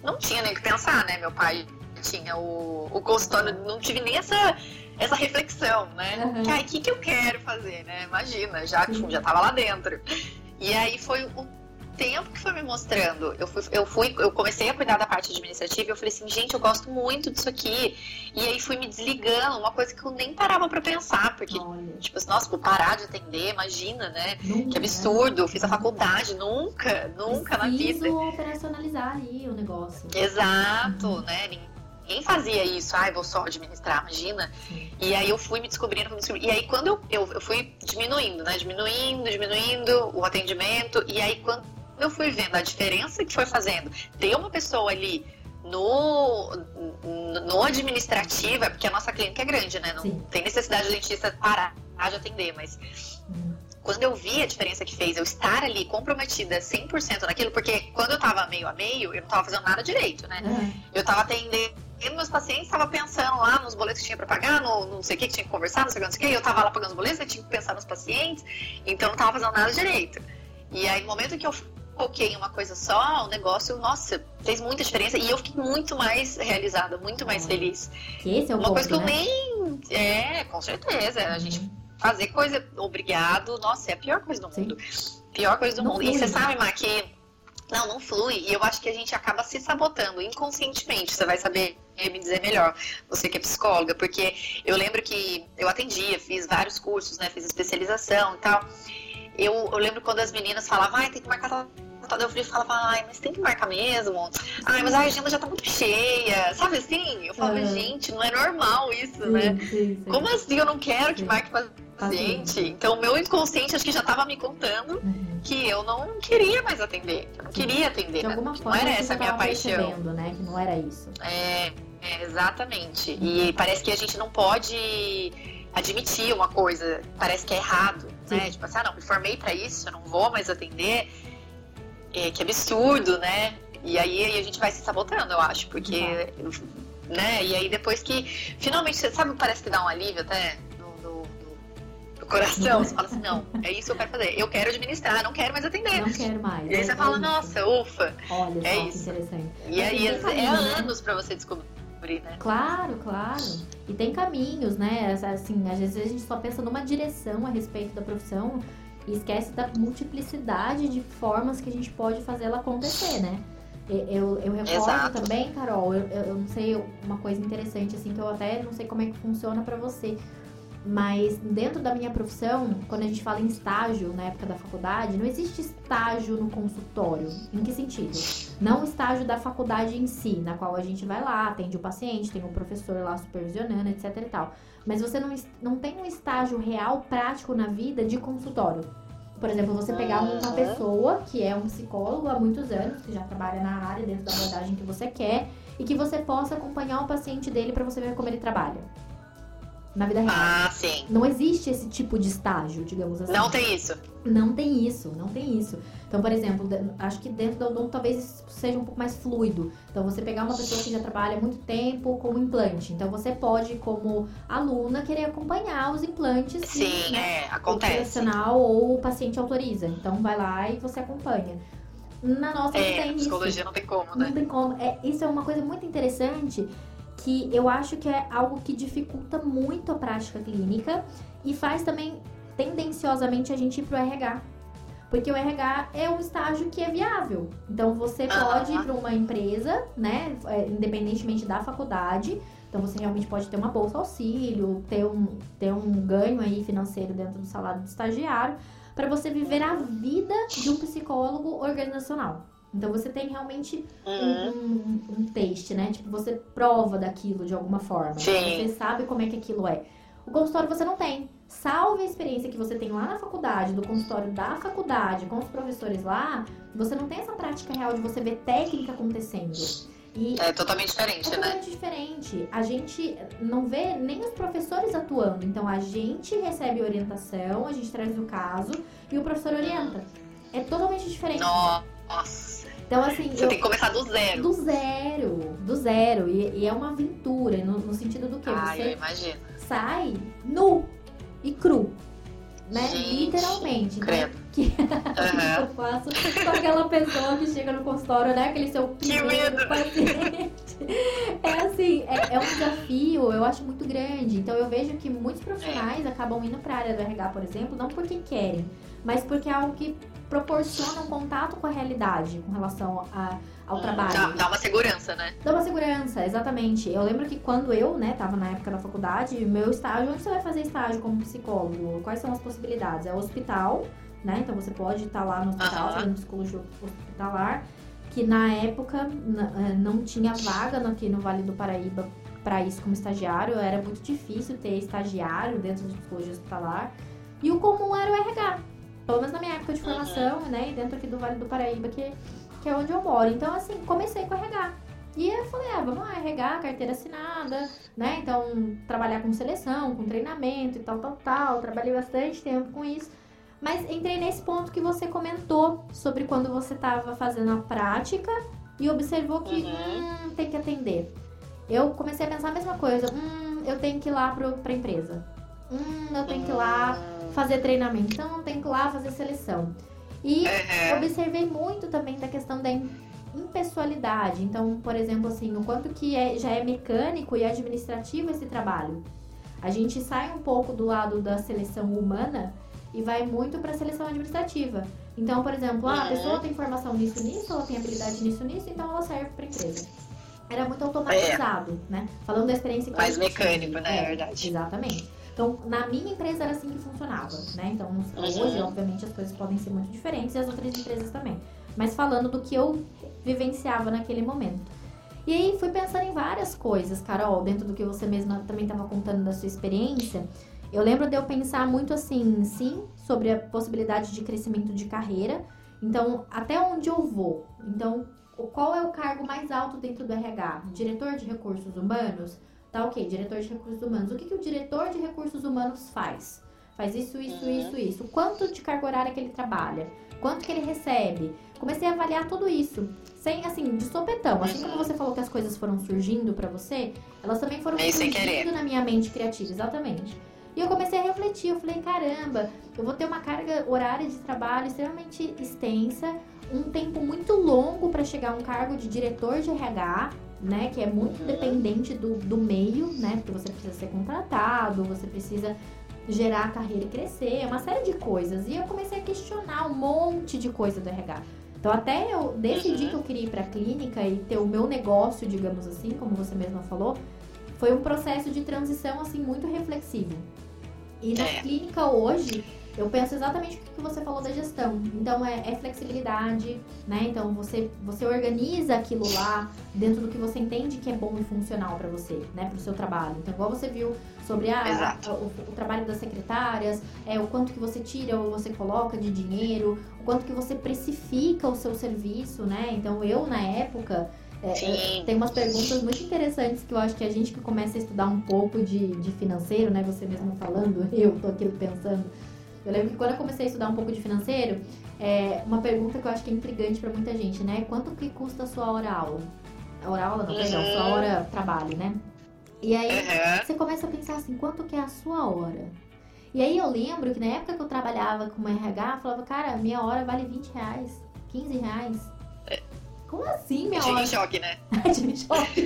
não tinha nem o que pensar, né? Meu pai tinha o, o consultório, não tive nem essa essa reflexão, né? Uhum. Que, o que, que eu quero fazer, né? Imagina, já, uhum. já tava lá dentro. E aí foi o tempo que foi me mostrando. Eu fui, eu fui, eu comecei a cuidar da parte administrativa e eu falei assim, gente, eu gosto muito disso aqui. E aí fui me desligando, uma coisa que eu nem parava para pensar, porque, Olha. tipo assim, nossa, vou parar de atender, imagina, né? Nunca, que absurdo, eu fiz a faculdade, nunca, nunca Preciso na vida. operacionalizar ali o negócio. Exato, uhum. né? Ninguém fazia isso, ai, vou só administrar, imagina. Sim. E aí eu fui me descobrindo, me descobrindo. E aí quando eu, eu, eu fui diminuindo, né? Diminuindo, diminuindo o atendimento. E aí quando eu fui vendo a diferença que foi fazendo ter uma pessoa ali no, no administrativo, é porque a nossa clínica é grande, né? Não Sim. tem necessidade de dentista parar de atender, mas uhum. Quando eu vi a diferença que fez eu estar ali comprometida 100% naquilo, porque quando eu tava meio a meio, eu não tava fazendo nada direito, né? Uhum. Eu tava atendendo meus pacientes, estava pensando lá nos boletos que tinha para pagar, no, não sei o que, que tinha que conversar, não sei o que, não sei o que, eu tava lá pagando os boletos, eu tinha que pensar nos pacientes, então não tava fazendo nada direito. E aí, no momento que eu foquei em uma coisa só, o negócio, nossa, fez muita diferença e eu fiquei muito mais realizada, muito mais feliz. Esse é o Uma coisa que eu né? nem. É, com certeza. A gente uhum. Fazer coisa obrigado, nossa, é a pior coisa do mundo. Sim. Pior coisa do não mundo. Flui, e você né? sabe, Má, que. Não, não flui. E eu acho que a gente acaba se sabotando inconscientemente. Você vai saber me dizer melhor, você que é psicóloga, porque eu lembro que eu atendia, fiz vários cursos, né? Fiz especialização e tal. Eu, eu lembro quando as meninas falavam, ai, tem que marcar Eu falava, ai, mas tem que marcar mesmo. Ai, mas a agenda já tá muito cheia. Sabe assim? Eu falava, uhum. gente, não é normal isso, sim, né? Sim, sim. Como assim eu não quero que marque paciente? Então, meu inconsciente acho que já tava me contando uhum. que eu não queria mais atender. Eu não queria atender. De alguma né? forma, não era essa a minha paixão. Né? Que não era isso. É, é exatamente. E parece que a gente não pode admitir uma coisa, parece que é errado, né? Tipo assim, ah, não, me formei para isso, eu não vou mais atender. É, que absurdo, né? E aí a gente vai se sabotando, eu acho, porque. Uhum. Né? E aí depois que finalmente, você sabe, parece que dá um alívio até no, coração. Você fala assim, não, é isso que eu quero fazer. Eu quero administrar, não quero mais atender. Não quero mais. E aí você é, fala, nossa, ufa. Olha, é isso. interessante. E Mas aí é, caminho, é né? anos para você descobrir. Né? Claro, claro. E tem caminhos, né? Assim, às vezes a gente só pensa numa direção a respeito da profissão e esquece da multiplicidade de formas que a gente pode fazer ela acontecer, né? Eu, eu recordo Exato. também, Carol, eu, eu não sei, uma coisa interessante, assim, que eu até não sei como é que funciona para você. Mas dentro da minha profissão, quando a gente fala em estágio na época da faculdade, não existe estágio no consultório. Em que sentido? Não o estágio da faculdade em si, na qual a gente vai lá, atende o paciente, tem o um professor lá supervisionando, etc e tal. Mas você não, não tem um estágio real, prático na vida de consultório. Por exemplo, você pegar uma pessoa que é um psicólogo há muitos anos, que já trabalha na área, dentro da abordagem que você quer, e que você possa acompanhar o paciente dele para você ver como ele trabalha na vida real. Ah, sim. Não existe esse tipo de estágio, digamos assim. Não tem isso. Não tem isso, não tem isso. Então, por exemplo, acho que dentro do odonto talvez isso seja um pouco mais fluido. Então, você pegar uma pessoa que já trabalha muito tempo com implante. Então, você pode, como aluna, querer acompanhar os implantes. Sim, né, é, acontece. O profissional ou o paciente autoriza. Então, vai lá e você acompanha. Na nossa é, não tem psicologia isso. não tem como, né? Não tem como. É, isso é uma coisa muito interessante que eu acho que é algo que dificulta muito a prática clínica e faz também tendenciosamente a gente ir pro RH. Porque o RH é um estágio que é viável. Então você pode ir para uma empresa, né, é, independentemente da faculdade. Então você realmente pode ter uma bolsa auxílio, ter um, ter um ganho aí financeiro dentro do salário do estagiário, para você viver a vida de um psicólogo organizacional. Então você tem realmente uhum. um, um, um taste, né? Tipo, você prova daquilo de alguma forma. Sim. Você sabe como é que aquilo é. O consultório você não tem. Salve a experiência que você tem lá na faculdade, do consultório da faculdade, com os professores lá, você não tem essa prática real de você ver técnica acontecendo. E é totalmente diferente, é né? Totalmente diferente. A gente não vê nem os professores atuando. Então a gente recebe orientação, a gente traz o caso e o professor orienta. É totalmente diferente. Nossa. Então, assim. Você eu, tem que começar do zero. Do zero. Do zero. E, e é uma aventura, no, no sentido do que? Ah, você eu imagino. sai nu e cru. Né? Gente, Literalmente. Né? Que uhum. eu faço com aquela pessoa que chega no consultório, né? Aquele seu primeiro paciente. É assim, é, é, um desafio, eu acho muito grande. Então eu vejo que muitos profissionais é. acabam indo para a área do RH, por exemplo, não porque querem, mas porque é algo que proporciona um contato com a realidade com relação a, ao hum, trabalho. Dá, dá, uma segurança, né? Dá uma segurança, exatamente. Eu lembro que quando eu, né, tava na época da faculdade, meu estágio, onde você vai fazer estágio como psicólogo? Quais são as possibilidades? É o hospital, né? Então você pode estar lá no hospital, fazendo psicologia hospitalar, que na época eh, não tinha vaga aqui no Vale do Paraíba para isso como estagiário, era muito difícil ter estagiário dentro de psicologia hospitalar. E o comum era o RH, pelo menos na minha época de formação, uhum. né? E dentro aqui do Vale do Paraíba, que, que é onde eu moro. Então, assim, comecei com RH. E eu falei, ah, vamos lá, RH, carteira assinada, né? Então, trabalhar com seleção, com treinamento e tal, tal, tal. Trabalhei bastante tempo com isso. Mas entrei nesse ponto que você comentou sobre quando você estava fazendo a prática e observou que uhum. hum, tem que atender. Eu comecei a pensar a mesma coisa. Hum, eu tenho que ir lá pro, pra empresa. Hum, eu tenho que ir lá fazer treinamento, então tem que ir lá fazer seleção. E uhum. observei muito também da questão da impessoalidade. Então, por exemplo, assim, o quanto que é, já é mecânico e administrativo esse trabalho. A gente sai um pouco do lado da seleção humana e vai muito para a seleção administrativa. Então, por exemplo, ah, a pessoa tem formação nisso, nisso, ela tem habilidade nisso, nisso, então ela serve para empresa. Era muito automatizado, é. né? Falando da experiência que Mais mecânico, né? É, verdade. Exatamente. Então, na minha empresa era assim que funcionava, né? Então, hoje, obviamente, as coisas podem ser muito diferentes e as outras empresas também. mas falando do que eu vivenciava naquele momento. E aí fui pensando em várias coisas, Carol, dentro do que você mesma também estava contando da sua experiência. Eu lembro de eu pensar muito assim, sim, sobre a possibilidade de crescimento de carreira. Então, até onde eu vou? Então, qual é o cargo mais alto dentro do RH? Diretor de recursos humanos? Tá ok, diretor de recursos humanos. O que, que o diretor de recursos humanos faz? Faz isso, isso, uhum. isso, isso. Quanto de carga horária que ele trabalha? Quanto que ele recebe? Comecei a avaliar tudo isso. Sem, assim, de sopetão. Assim como você falou que as coisas foram surgindo para você, elas também foram é surgindo na minha mente criativa, exatamente. E eu comecei a refletir, eu falei, caramba, eu vou ter uma carga horária de trabalho extremamente extensa, um tempo muito longo para chegar a um cargo de diretor de RH, né? Que é muito dependente do, do meio, né? Porque você precisa ser contratado, você precisa gerar a carreira e crescer, é uma série de coisas. E eu comecei a questionar um monte de coisa do RH. Então, até eu decidi uhum. que eu queria ir para a clínica e ter o meu negócio, digamos assim, como você mesma falou, foi um processo de transição assim muito reflexivo. E na é. clínica hoje, eu penso exatamente o que você falou da gestão. Então é, é, flexibilidade, né? Então você, você organiza aquilo lá dentro do que você entende que é bom e funcional para você, né? Para o seu trabalho. Então, igual você viu sobre a, a o, o, trabalho das secretárias, é o quanto que você tira ou você coloca de dinheiro, o quanto que você precifica o seu serviço, né? Então eu na época é, tem umas perguntas muito interessantes que eu acho que a gente que começa a estudar um pouco de, de financeiro, né? Você mesmo falando, eu tô aqui pensando. Eu lembro que quando eu comecei a estudar um pouco de financeiro, é uma pergunta que eu acho que é intrigante para muita gente, né? Quanto que custa a sua hora aula? Hora aula não, uhum. perdão, sua hora trabalho, né? E aí uhum. você começa a pensar assim, quanto que é a sua hora? E aí eu lembro que na época que eu trabalhava com RH, eu falava, cara, minha hora vale 20 reais, 15 reais. É. Como assim, minha hora? De choque, né? de choque.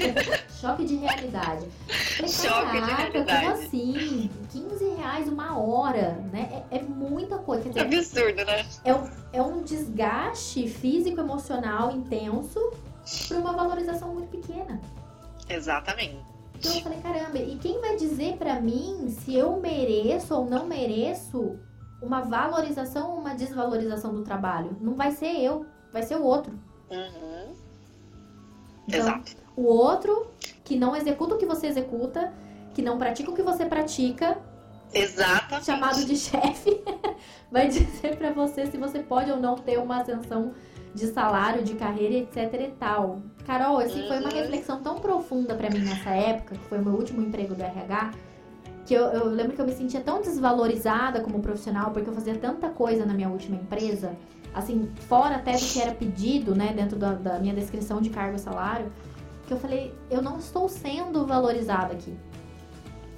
choque de realidade. Falei, choque de realidade. Como assim? 15 reais uma hora, né? É, é muita coisa. Quer dizer, Absurdo, né? É, é um desgaste físico, emocional intenso para uma valorização muito pequena. Exatamente. Então eu falei, caramba, e quem vai dizer para mim se eu mereço ou não mereço uma valorização ou uma desvalorização do trabalho? Não vai ser eu, vai ser o outro. Uhum. Então, Exato. O outro que não executa o que você executa, que não pratica o que você pratica, Exatamente. chamado de chefe, vai dizer para você se você pode ou não ter uma ascensão de salário, de carreira, etc e tal. Carol, assim, uhum. foi uma uhum. reflexão tão profunda para mim nessa época, que foi o meu último emprego do RH, que eu, eu lembro que eu me sentia tão desvalorizada como profissional, porque eu fazia tanta coisa na minha última empresa, assim, fora até do que era pedido, né, dentro da, da minha descrição de cargo e salário, que eu falei, eu não estou sendo valorizada aqui.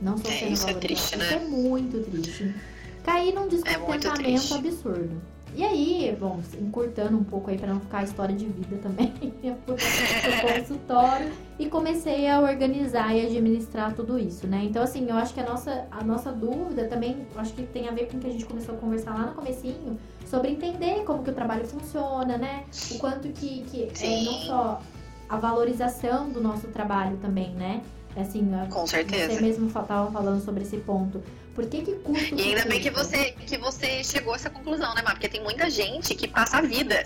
Não estou é, sendo isso valorizada. É triste, né? Isso é muito triste. Caí num é descontentamento é absurdo. E aí, bom, encurtando um pouco aí para não ficar a história de vida também, eu fui pro consultório e comecei a organizar e administrar tudo isso, né? Então, assim, eu acho que a nossa, a nossa dúvida também, acho que tem a ver com o que a gente começou a conversar lá no comecinho, sobre entender como que o trabalho funciona, né? O quanto que, que é, não só a valorização do nosso trabalho também, né? Assim, com certeza. Você mesmo estava falando sobre esse ponto. Por que que custa? E ainda bem que você, que você chegou a essa conclusão, né, Mar? Porque tem muita gente que passa a vida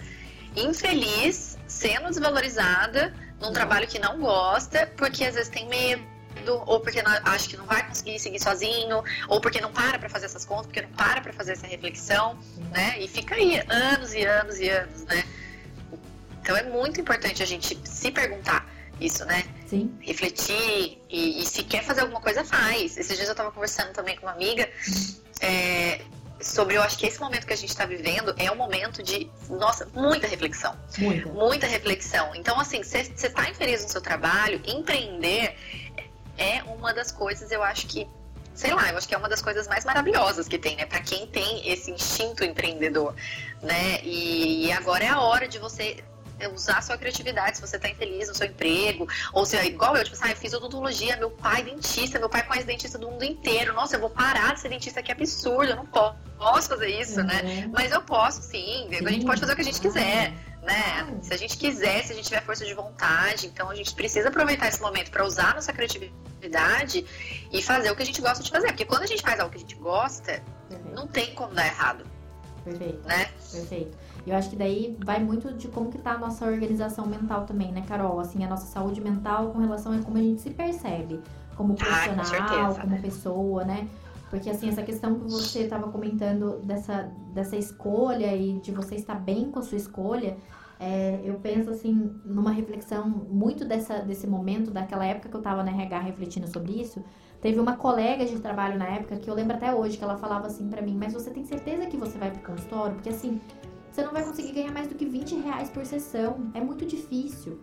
infeliz, sendo desvalorizada, num trabalho que não gosta, porque às vezes tem medo, ou porque não, acha que não vai conseguir seguir sozinho, ou porque não para para fazer essas contas, porque não para para fazer essa reflexão, né? E fica aí anos e anos e anos, né? Então é muito importante a gente se perguntar isso, né? Sim. Refletir e, e, se quer fazer alguma coisa, faz. Esses dias eu tava conversando também com uma amiga é, sobre, eu acho que esse momento que a gente está vivendo é um momento de, nossa, muita reflexão. Muita. Muita reflexão. Então, assim, você está infeliz no seu trabalho, empreender é uma das coisas, eu acho que sei lá, eu acho que é uma das coisas mais maravilosas que tem, né? Para quem tem esse instinto empreendedor, né? E, e, agora é a hora de você é usar a sua criatividade, se você tá infeliz no seu emprego, ou se é igual eu, tipo assim, ah, eu fiz odontologia, meu pai dentista, meu pai conhece dentista do mundo inteiro, nossa, eu vou parar de ser dentista, que absurdo, eu não posso fazer isso, né? uhum. né? Mas eu posso sim, sim, a gente pode fazer o que a gente quiser, né? Se a gente quiser, se a gente tiver força de vontade, então a gente precisa aproveitar esse momento para usar a nossa criatividade e fazer o que a gente gosta de fazer, porque quando a gente faz algo que a gente gosta, uhum. não tem como dar errado. Perfeito. Né? Perfeito. E eu acho que daí vai muito de como que tá a nossa organização mental também, né, Carol? Assim, a nossa saúde mental com relação a como a gente se percebe como profissional, ah, como pessoa, né? Porque assim, essa questão que você estava comentando dessa, dessa escolha e de você estar bem com a sua escolha, é, eu penso assim, numa reflexão muito dessa, desse momento, daquela época que eu estava na RH refletindo sobre isso. Teve uma colega de trabalho na época que eu lembro até hoje, que ela falava assim para mim, mas você tem certeza que você vai pro consultório? Porque assim, você não vai conseguir ganhar mais do que 20 reais por sessão. É muito difícil.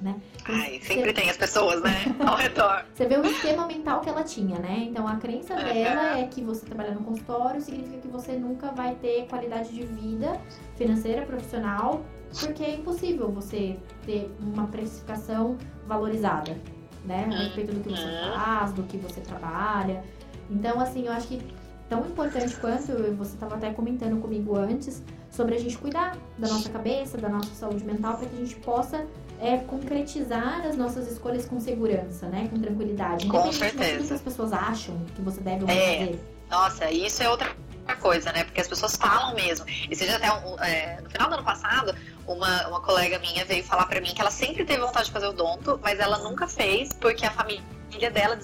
Né? Então, Ai, sempre você... tem as pessoas, né? Ao redor. Você vê o esquema mental que ela tinha, né? Então a crença dela é que você trabalhar no consultório significa que você nunca vai ter qualidade de vida financeira, profissional, porque é impossível você ter uma precificação valorizada, né? A respeito do que você uhum. faz, do que você trabalha. Então, assim, eu acho que tão importante quanto você estava até comentando comigo antes sobre a gente cuidar da nossa cabeça, da nossa saúde mental, para que a gente possa é, concretizar as nossas escolhas com segurança, né? Com tranquilidade. Com certeza. do que as pessoas acham que você deve ou é. fazer. Nossa, isso é outra coisa, né? Porque as pessoas falam mesmo. E seja até é, no final do ano passado, uma, uma colega minha veio falar para mim que ela sempre teve vontade de fazer odonto, mas ela nunca fez porque a família dela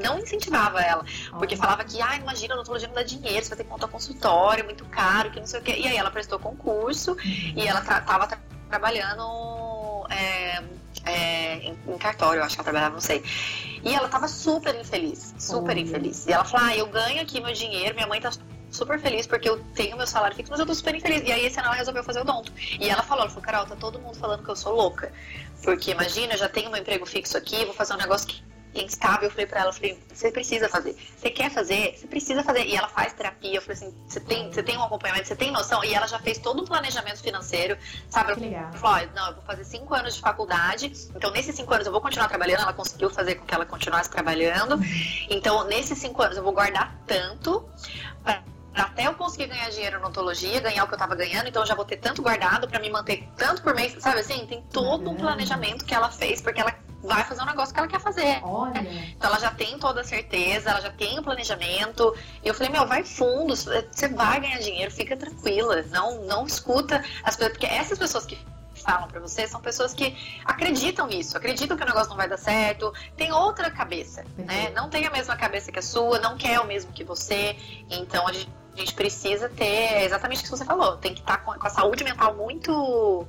não incentivava ela. Porque falava que, ah, imagina, odontologia não dá dinheiro, você vai ter que montar consultório, muito caro, que não sei o quê. E aí ela prestou concurso e ela tava tra trabalhando é, é, em, cartório, eu acho que ela trabalhava, não sei. E ela tava super infeliz, super infeliz. E ela falou, ah, eu ganho aqui meu dinheiro, minha mãe tá super feliz porque eu tenho meu salário fixo, mas eu tô super infeliz. E aí esse ano ela resolveu fazer o donto. E ela falou, ela falou, Carol, tá todo mundo falando que eu sou louca. Porque imagina, eu já tenho meu emprego fixo aqui, vou fazer um negócio que instável, eu falei pra ela, eu falei, você precisa fazer. Você quer fazer? Você precisa fazer. E ela faz terapia, eu falei assim, você tem, você tem um acompanhamento, você tem noção? E ela já fez todo um planejamento financeiro, sabe? Que. Ela falou, não, eu vou fazer cinco anos de faculdade, então nesses cinco anos eu vou continuar trabalhando, ela conseguiu fazer com que ela continuasse trabalhando. Então, nesses cinco anos eu vou guardar tanto pra até eu conseguir ganhar dinheiro na odontologia, ganhar o que eu tava ganhando, então eu já vou ter tanto guardado para me manter tanto por mês, sabe assim? Tem todo um planejamento que ela fez, porque ela vai fazer um negócio que ela quer fazer. Olha. Então ela já tem toda a certeza, ela já tem o planejamento. E eu falei, meu, vai fundo, você vai ganhar dinheiro, fica tranquila. Não, não escuta as pessoas, porque essas pessoas que falam para você são pessoas que acreditam nisso, acreditam que o negócio não vai dar certo, tem outra cabeça, né? Não tem a mesma cabeça que a sua, não quer o mesmo que você. Então a gente a gente precisa ter exatamente o que você falou. Tem que estar tá com, a saúde mental muito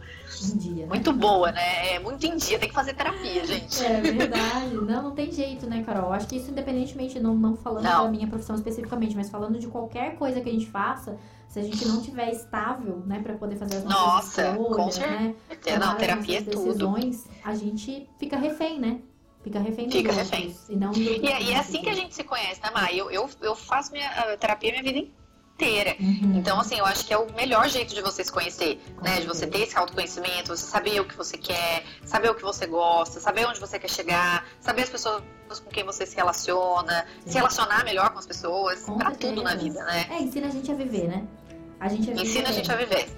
dia, né? muito boa, né? É muito em dia. Tem que fazer terapia, gente. É verdade. Não, não tem jeito, né, Carol? Acho que isso, independentemente, não, não falando não. da minha profissão especificamente, mas falando de qualquer coisa que a gente faça, se a gente não tiver estável, né, para poder fazer as nossas Nossa, escolhas, com certeza. né? Não, terapia é decisões, tudo. a gente fica refém, né? Fica refém dos Fica refém. E, não e, é, e é assim que a gente se conhece, né, Mai? Eu, eu, eu faço minha terapia minha vida inteira. Uhum. Então, assim, eu acho que é o melhor jeito de você se conhecer, né? De você ter esse autoconhecimento, você saber o que você quer, saber o que você gosta, saber onde você quer chegar, saber as pessoas com quem você se relaciona, Sim. se relacionar melhor com as pessoas, com pra tudo na vida, né? É, ensina a gente a viver, né? A gente a ensina a gente a viver.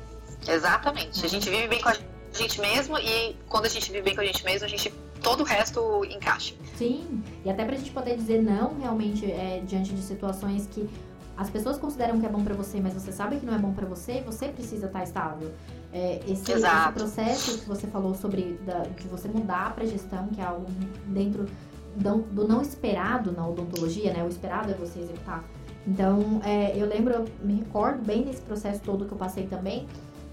Exatamente. A gente vive bem com a gente mesmo e quando a gente vive bem com a gente mesmo, a gente todo o resto encaixa. Sim, e até pra gente poder dizer não realmente é, diante de situações que as pessoas consideram que é bom para você, mas você sabe que não é bom para você, você precisa estar tá estável. É, esse, esse, processo que você falou sobre da, de você mudar para gestão, que é algo dentro do, do, não esperado na odontologia, né? O esperado é você executar. Então, é, eu lembro, eu me recordo bem desse processo todo que eu passei também,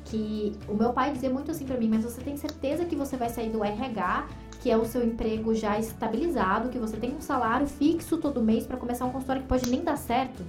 que o meu pai dizia muito assim para mim, mas você tem certeza que você vai sair do RH, que é o seu emprego já estabilizado, que você tem um salário fixo todo mês para começar um consultório que pode nem dar certo?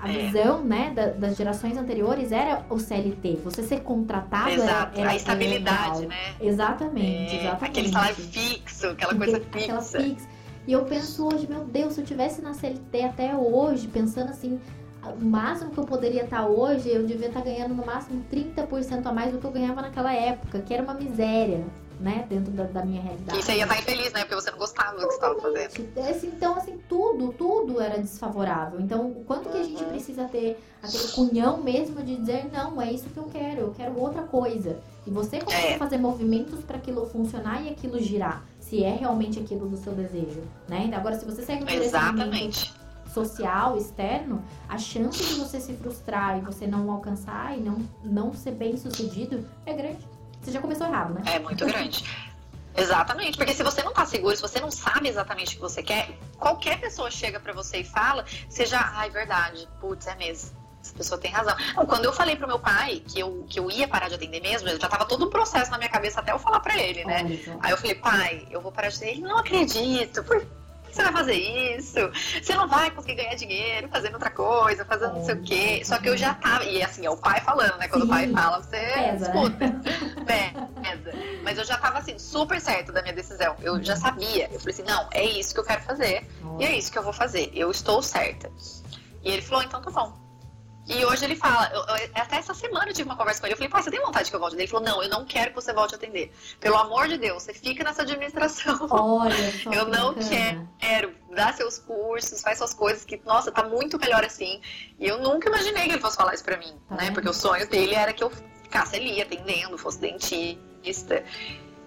A é. visão, né, da, das gerações anteriores era o CLT. Você ser contratado Exato, era, era a estabilidade, né? Exatamente, é, exatamente. Aquele salário fixo, aquela coisa fixa. Aquela fixa. E eu penso hoje, meu Deus, se eu tivesse na CLT até hoje, pensando assim, o máximo que eu poderia estar hoje, eu devia estar ganhando no máximo 30% a mais do que eu ganhava naquela época, que era uma miséria né, dentro da, da minha realidade. E você ia estar infeliz, né, porque você não gostava do que você estava fazendo. Então, assim, tudo, tudo era desfavorável. Então, o quanto que a gente precisa ter aquele cunhão mesmo de dizer, não, é isso que eu quero, eu quero outra coisa. E você começa é. a fazer movimentos para aquilo funcionar e aquilo girar, se é realmente aquilo do seu desejo, né? Agora, se você segue um Exatamente social, externo, a chance de você se frustrar e você não alcançar e não, não ser bem sucedido é grande. Você já começou errado, né? É muito grande. Exatamente, porque se você não tá seguro, se você não sabe exatamente o que você quer, qualquer pessoa chega para você e fala, você já, ai, verdade, putz, é mesmo. Essa pessoa tem razão. Quando eu falei pro meu pai que eu, que eu ia parar de atender mesmo, já tava todo um processo na minha cabeça até eu falar pra ele, né? Aí eu falei, pai, eu vou parar de atender. Ele, não acredito, por você vai fazer isso? Você não vai conseguir ganhar dinheiro fazendo outra coisa, fazendo não sei o quê. Só que eu já tava. E assim, é o pai falando, né? Quando Sim. o pai fala, você Pesa, escuta. Né? Pesa. Mas eu já tava assim, super certo da minha decisão. Eu já sabia. Eu falei assim, não, é isso que eu quero fazer. E é isso que eu vou fazer. Eu estou certa. E ele falou, então tá bom. E hoje ele fala, eu, eu, até essa semana eu tive uma conversa com ele. Eu falei, pai, você tem vontade que eu volte? Ele falou, não, eu não quero que você volte a atender. Pelo amor de Deus, você fica nessa administração. Olha, eu não quero. Dá seus cursos, faz suas coisas que, nossa, tá muito melhor assim. E eu nunca imaginei que ele fosse falar isso pra mim, tá né? Porque o sonho dele era que eu ficasse ali atendendo, fosse dentista.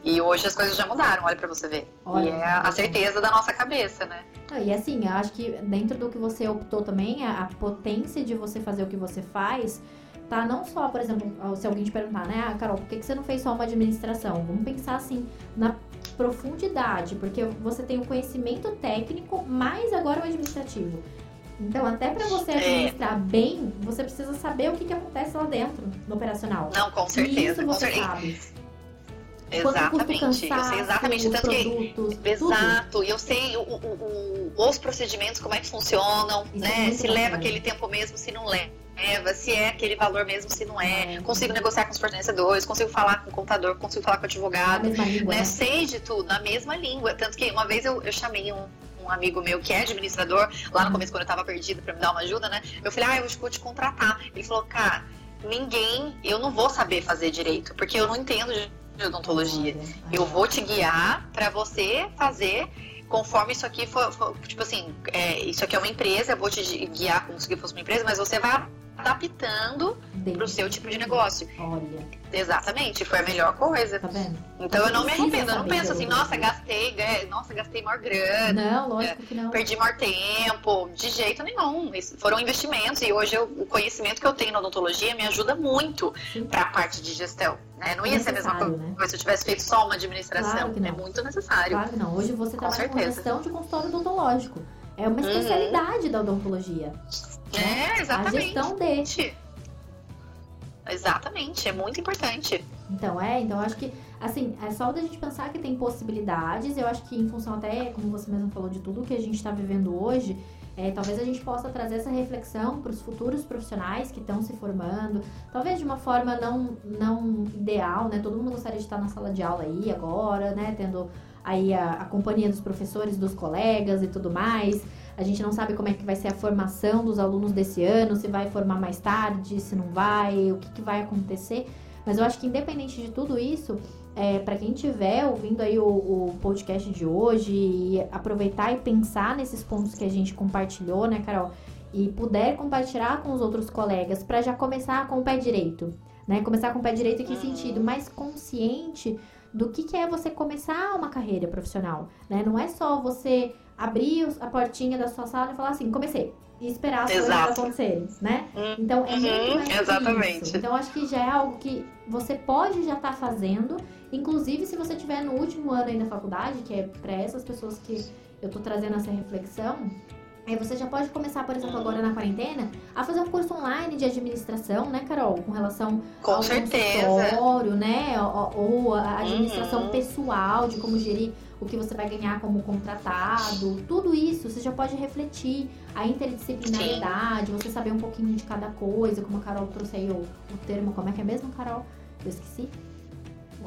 E hoje as coisas já mudaram, olha para você ver. Olha, e é a certeza da nossa cabeça, né? E assim, eu acho que dentro do que você optou também, a, a potência de você fazer o que você faz, tá não só, por exemplo, se alguém te perguntar, né, ah, Carol, por que, você não fez só uma administração? Vamos pensar assim, na profundidade, porque você tem o conhecimento técnico, mais agora o administrativo. Então, até para você é. administrar bem, você precisa saber o que, que acontece lá dentro, no operacional. Não, com certeza. E isso você sabe. Exatamente. eu sei exatamente tanto produtos, que. Exato. E eu sei o, o, o, os procedimentos, como é que funcionam, Isso né? É se bom, leva aquele tempo mesmo, se não leva, se é aquele valor mesmo, se não é. é. Consigo negociar com os fornecedores, consigo falar com o contador, consigo falar com o advogado. Língua, né? né? Sei de tudo, na mesma língua. Tanto que uma vez eu, eu chamei um, um amigo meu que é administrador, lá no começo, quando eu tava perdida para me dar uma ajuda, né? Eu falei, ah, eu vou te contratar. Ele falou, cara, ninguém, eu não vou saber fazer direito, porque eu não entendo de de odontologia. Eu vou te guiar para você fazer conforme isso aqui for, for tipo assim, é, isso aqui é uma empresa, eu vou te guiar como se fosse uma empresa, mas você vai adaptando para o seu tipo de negócio. Olha. Exatamente, foi a melhor coisa. Tá vendo? Então eu não me arrependo, eu não penso assim, nossa, gastei, nossa, gastei maior grana. Não, lógico que não. Perdi maior tempo, de jeito nenhum. Isso foram investimentos e hoje eu, o conhecimento que eu tenho na odontologia me ajuda muito para a parte de gestão. Né? Não ia ser a mesma coisa né? se eu tivesse feito só uma administração. Claro é muito necessário. Claro que não. Hoje você trabalha com, com gestão de consultório odontológico. É uma uhum. especialidade uhum. da odontologia. É, exatamente. A gestão de. Exatamente, é muito importante. Então, é, então acho que, assim, é só da gente pensar que tem possibilidades, eu acho que em função até, como você mesmo falou, de tudo que a gente está vivendo hoje, é, talvez a gente possa trazer essa reflexão para os futuros profissionais que estão se formando, talvez de uma forma não, não ideal, né? Todo mundo gostaria de estar na sala de aula aí agora, né? Tendo aí a, a companhia dos professores, dos colegas e tudo mais. A gente não sabe como é que vai ser a formação dos alunos desse ano, se vai formar mais tarde, se não vai, o que, que vai acontecer. Mas eu acho que independente de tudo isso, é, para quem estiver ouvindo aí o, o, podcast de hoje e aproveitar e pensar nesses pontos que a gente compartilhou, né, Carol? E puder compartilhar com os outros colegas para já começar com o pé direito, né? Começar com o pé direito em que sentido? Mais consciente do que, que é você começar uma carreira profissional, né? Não é só você abrir a portinha da sua sala e falar assim, comecei. E esperar as Exato. coisas acontecerem, né? Uhum, então, é muito mais Exatamente. Isso. Então, acho que já é algo que você pode já estar tá fazendo. Inclusive, se você estiver no último ano aí da faculdade, que é para essas pessoas que eu tô trazendo essa reflexão, Aí você já pode começar, por exemplo, agora na quarentena, a fazer um curso online de administração, né, Carol? Com relação Com ao certeza. consultório, né? Ou, ou a administração uhum. pessoal, de como gerir o que você vai ganhar como contratado. Tudo isso você já pode refletir. A interdisciplinaridade, Sim. você saber um pouquinho de cada coisa, como a Carol trouxe aí o, o termo, como é que é mesmo, Carol? Eu esqueci.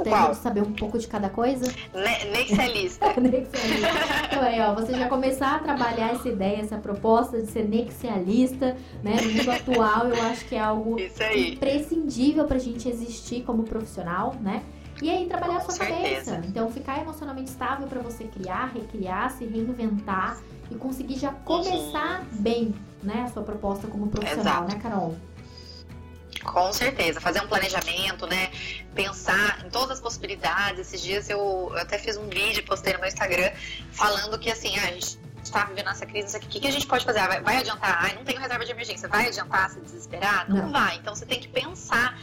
Tem de saber um pouco de cada coisa? Nexialista. nexialista. Então aí, ó, você já começar a trabalhar essa ideia, essa proposta de ser nexialista, né? No mundo atual, eu acho que é algo imprescindível pra gente existir como profissional, né? E aí trabalhar Com a sua certeza. cabeça. Então ficar emocionalmente estável para você criar, recriar, se reinventar e conseguir já começar uhum. bem, né, a sua proposta como profissional, Exato. né, Carol? Com certeza, fazer um planejamento, né? Pensar em todas as possibilidades. Esses dias eu, eu até fiz um vídeo, postei no meu Instagram, falando que assim, ah, a gente está vivendo essa crise, o que, que a gente pode fazer? Ah, vai, vai adiantar? Ai, não tenho reserva de emergência. Vai adiantar se desesperar? Não, não. vai. Então você tem que pensar.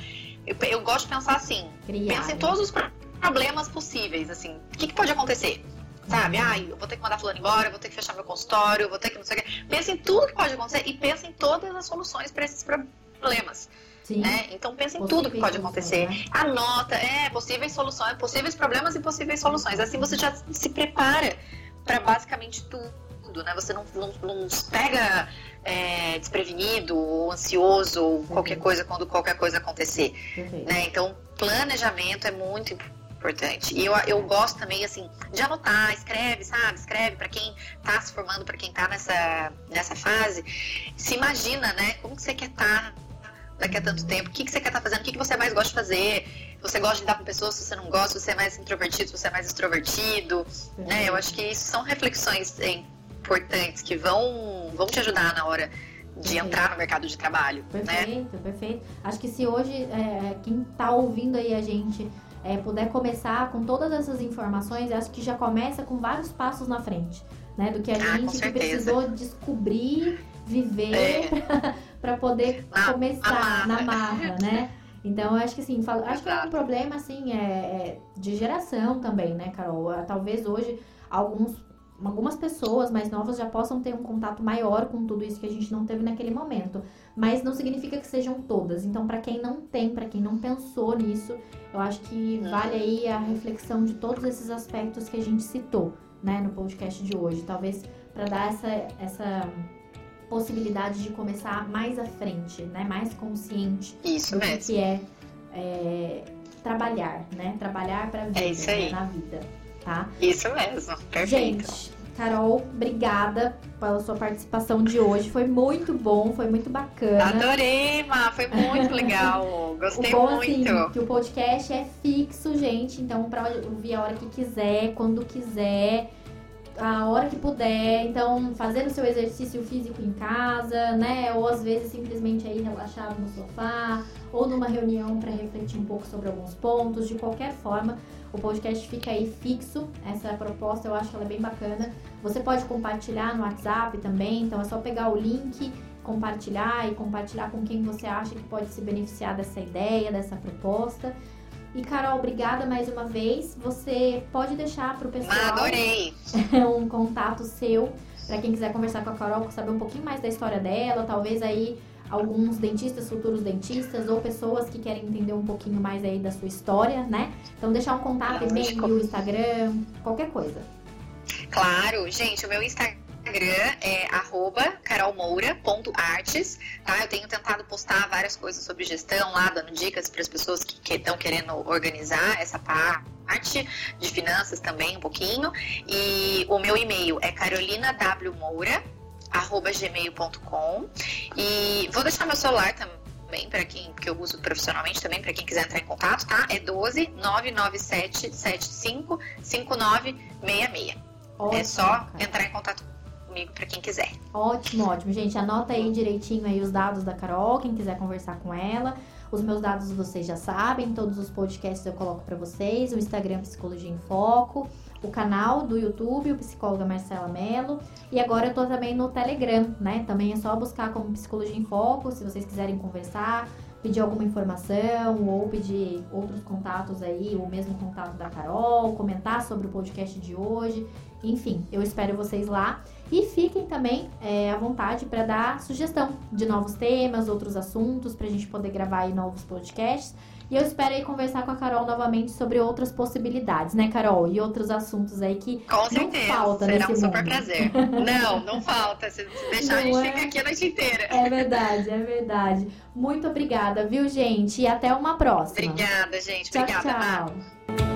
Eu, eu gosto de pensar assim. Criar, pensa em né? todos os problemas possíveis, assim. O que, que pode acontecer? Sabe? Ah, eu vou ter que mandar fulano embora, vou ter que fechar meu consultório, vou ter que não sei o quê. Pensa em tudo que pode acontecer e pensa em todas as soluções para esses problemas. Né? Então pensa em tudo que pode acontecer. Né? Anota, é, possíveis soluções, possíveis problemas e possíveis soluções. Assim você já se prepara para basicamente tudo, né? Você não, não, não pega é, desprevenido ou ansioso ou qualquer coisa quando qualquer coisa acontecer. Né? Então planejamento é muito importante importante. E eu, eu gosto também, assim, de anotar, escreve, sabe? Escreve para quem tá se formando, para quem tá nessa, nessa fase. Se imagina, né? Como que você quer estar tá daqui a tanto tempo? O que, que você quer estar tá fazendo? O que, que você mais gosta de fazer? Você gosta de lidar com pessoas, se você não gosta, se você é mais introvertido, se você é mais extrovertido, né? Eu acho que isso são reflexões importantes que vão, vão te ajudar na hora de perfeito. entrar no mercado de trabalho. Né? Perfeito, né? perfeito. Acho que se hoje é, quem está ouvindo aí a gente é, puder começar com todas essas informações, acho que já começa com vários passos na frente, né? Do que a ah, gente que precisou descobrir, viver é. para poder na, começar na marra, né? Então, acho que assim, falo, acho que é um problema assim, é, é, de geração também, né, Carol? Ah, talvez hoje alguns algumas pessoas mais novas já possam ter um contato maior com tudo isso que a gente não teve naquele momento, mas não significa que sejam todas. Então, para quem não tem, para quem não pensou nisso, eu acho que uhum. vale aí a reflexão de todos esses aspectos que a gente citou, né, no podcast de hoje. Talvez para dar essa essa possibilidade de começar mais à frente, né, mais consciente isso do mesmo. que é, é trabalhar, né, trabalhar para vida, é na vida tá? Isso mesmo, perfeito. Gente, Carol, obrigada pela sua participação de hoje. Foi muito bom, foi muito bacana. Adorei, Ma, foi muito legal. Gostei o bom, muito. Assim, que o podcast é fixo, gente. Então, para ouvir a hora que quiser, quando quiser a hora que puder. Então, fazendo seu exercício físico em casa, né? Ou às vezes simplesmente aí relaxar no sofá, ou numa reunião para refletir um pouco sobre alguns pontos. De qualquer forma, o podcast fica aí fixo. Essa proposta eu acho que ela é bem bacana. Você pode compartilhar no WhatsApp também, então é só pegar o link, compartilhar e compartilhar com quem você acha que pode se beneficiar dessa ideia, dessa proposta. E Carol, obrigada mais uma vez. Você pode deixar para o pessoal Adorei. um contato seu para quem quiser conversar com a Carol, saber um pouquinho mais da história dela, talvez aí alguns dentistas, futuros dentistas ou pessoas que querem entender um pouquinho mais aí da sua história, né? Então deixar um contato, e-mail, Instagram, qualquer coisa. Claro, gente, o meu Instagram Instagram é carolmoura.artes, tá? Eu tenho tentado postar várias coisas sobre gestão lá, dando dicas para as pessoas que estão que querendo organizar essa parte de finanças também um pouquinho. E o meu e-mail é carolinawmoura@gmail.com e vou deixar meu celular também para quem que eu uso profissionalmente também para quem quiser entrar em contato, tá? É 12 997 75 5966. é só entrar em contato comigo para quem quiser. Ótimo, ótimo. Gente, anota aí direitinho aí os dados da Carol, quem quiser conversar com ela. Os meus dados vocês já sabem, todos os podcasts eu coloco para vocês, o Instagram Psicologia em Foco, o canal do YouTube, o Psicóloga Marcela Mello, e agora eu tô também no Telegram, né? Também é só buscar como Psicologia em Foco, se vocês quiserem conversar, pedir alguma informação ou pedir outros contatos aí, o mesmo contato da Carol, comentar sobre o podcast de hoje. Enfim, eu espero vocês lá. E fiquem também é, à vontade para dar sugestão de novos temas, outros assuntos, para a gente poder gravar aí novos podcasts. E eu espero aí conversar com a Carol novamente sobre outras possibilidades, né, Carol? E outros assuntos aí que com certeza. não falta Será nesse um super mundo. prazer. Não, não falta. Se deixar, não a gente é... fica aqui a noite inteira. É verdade, é verdade. Muito obrigada, viu, gente? E até uma próxima. Obrigada, gente. Tchau, obrigada, tchau.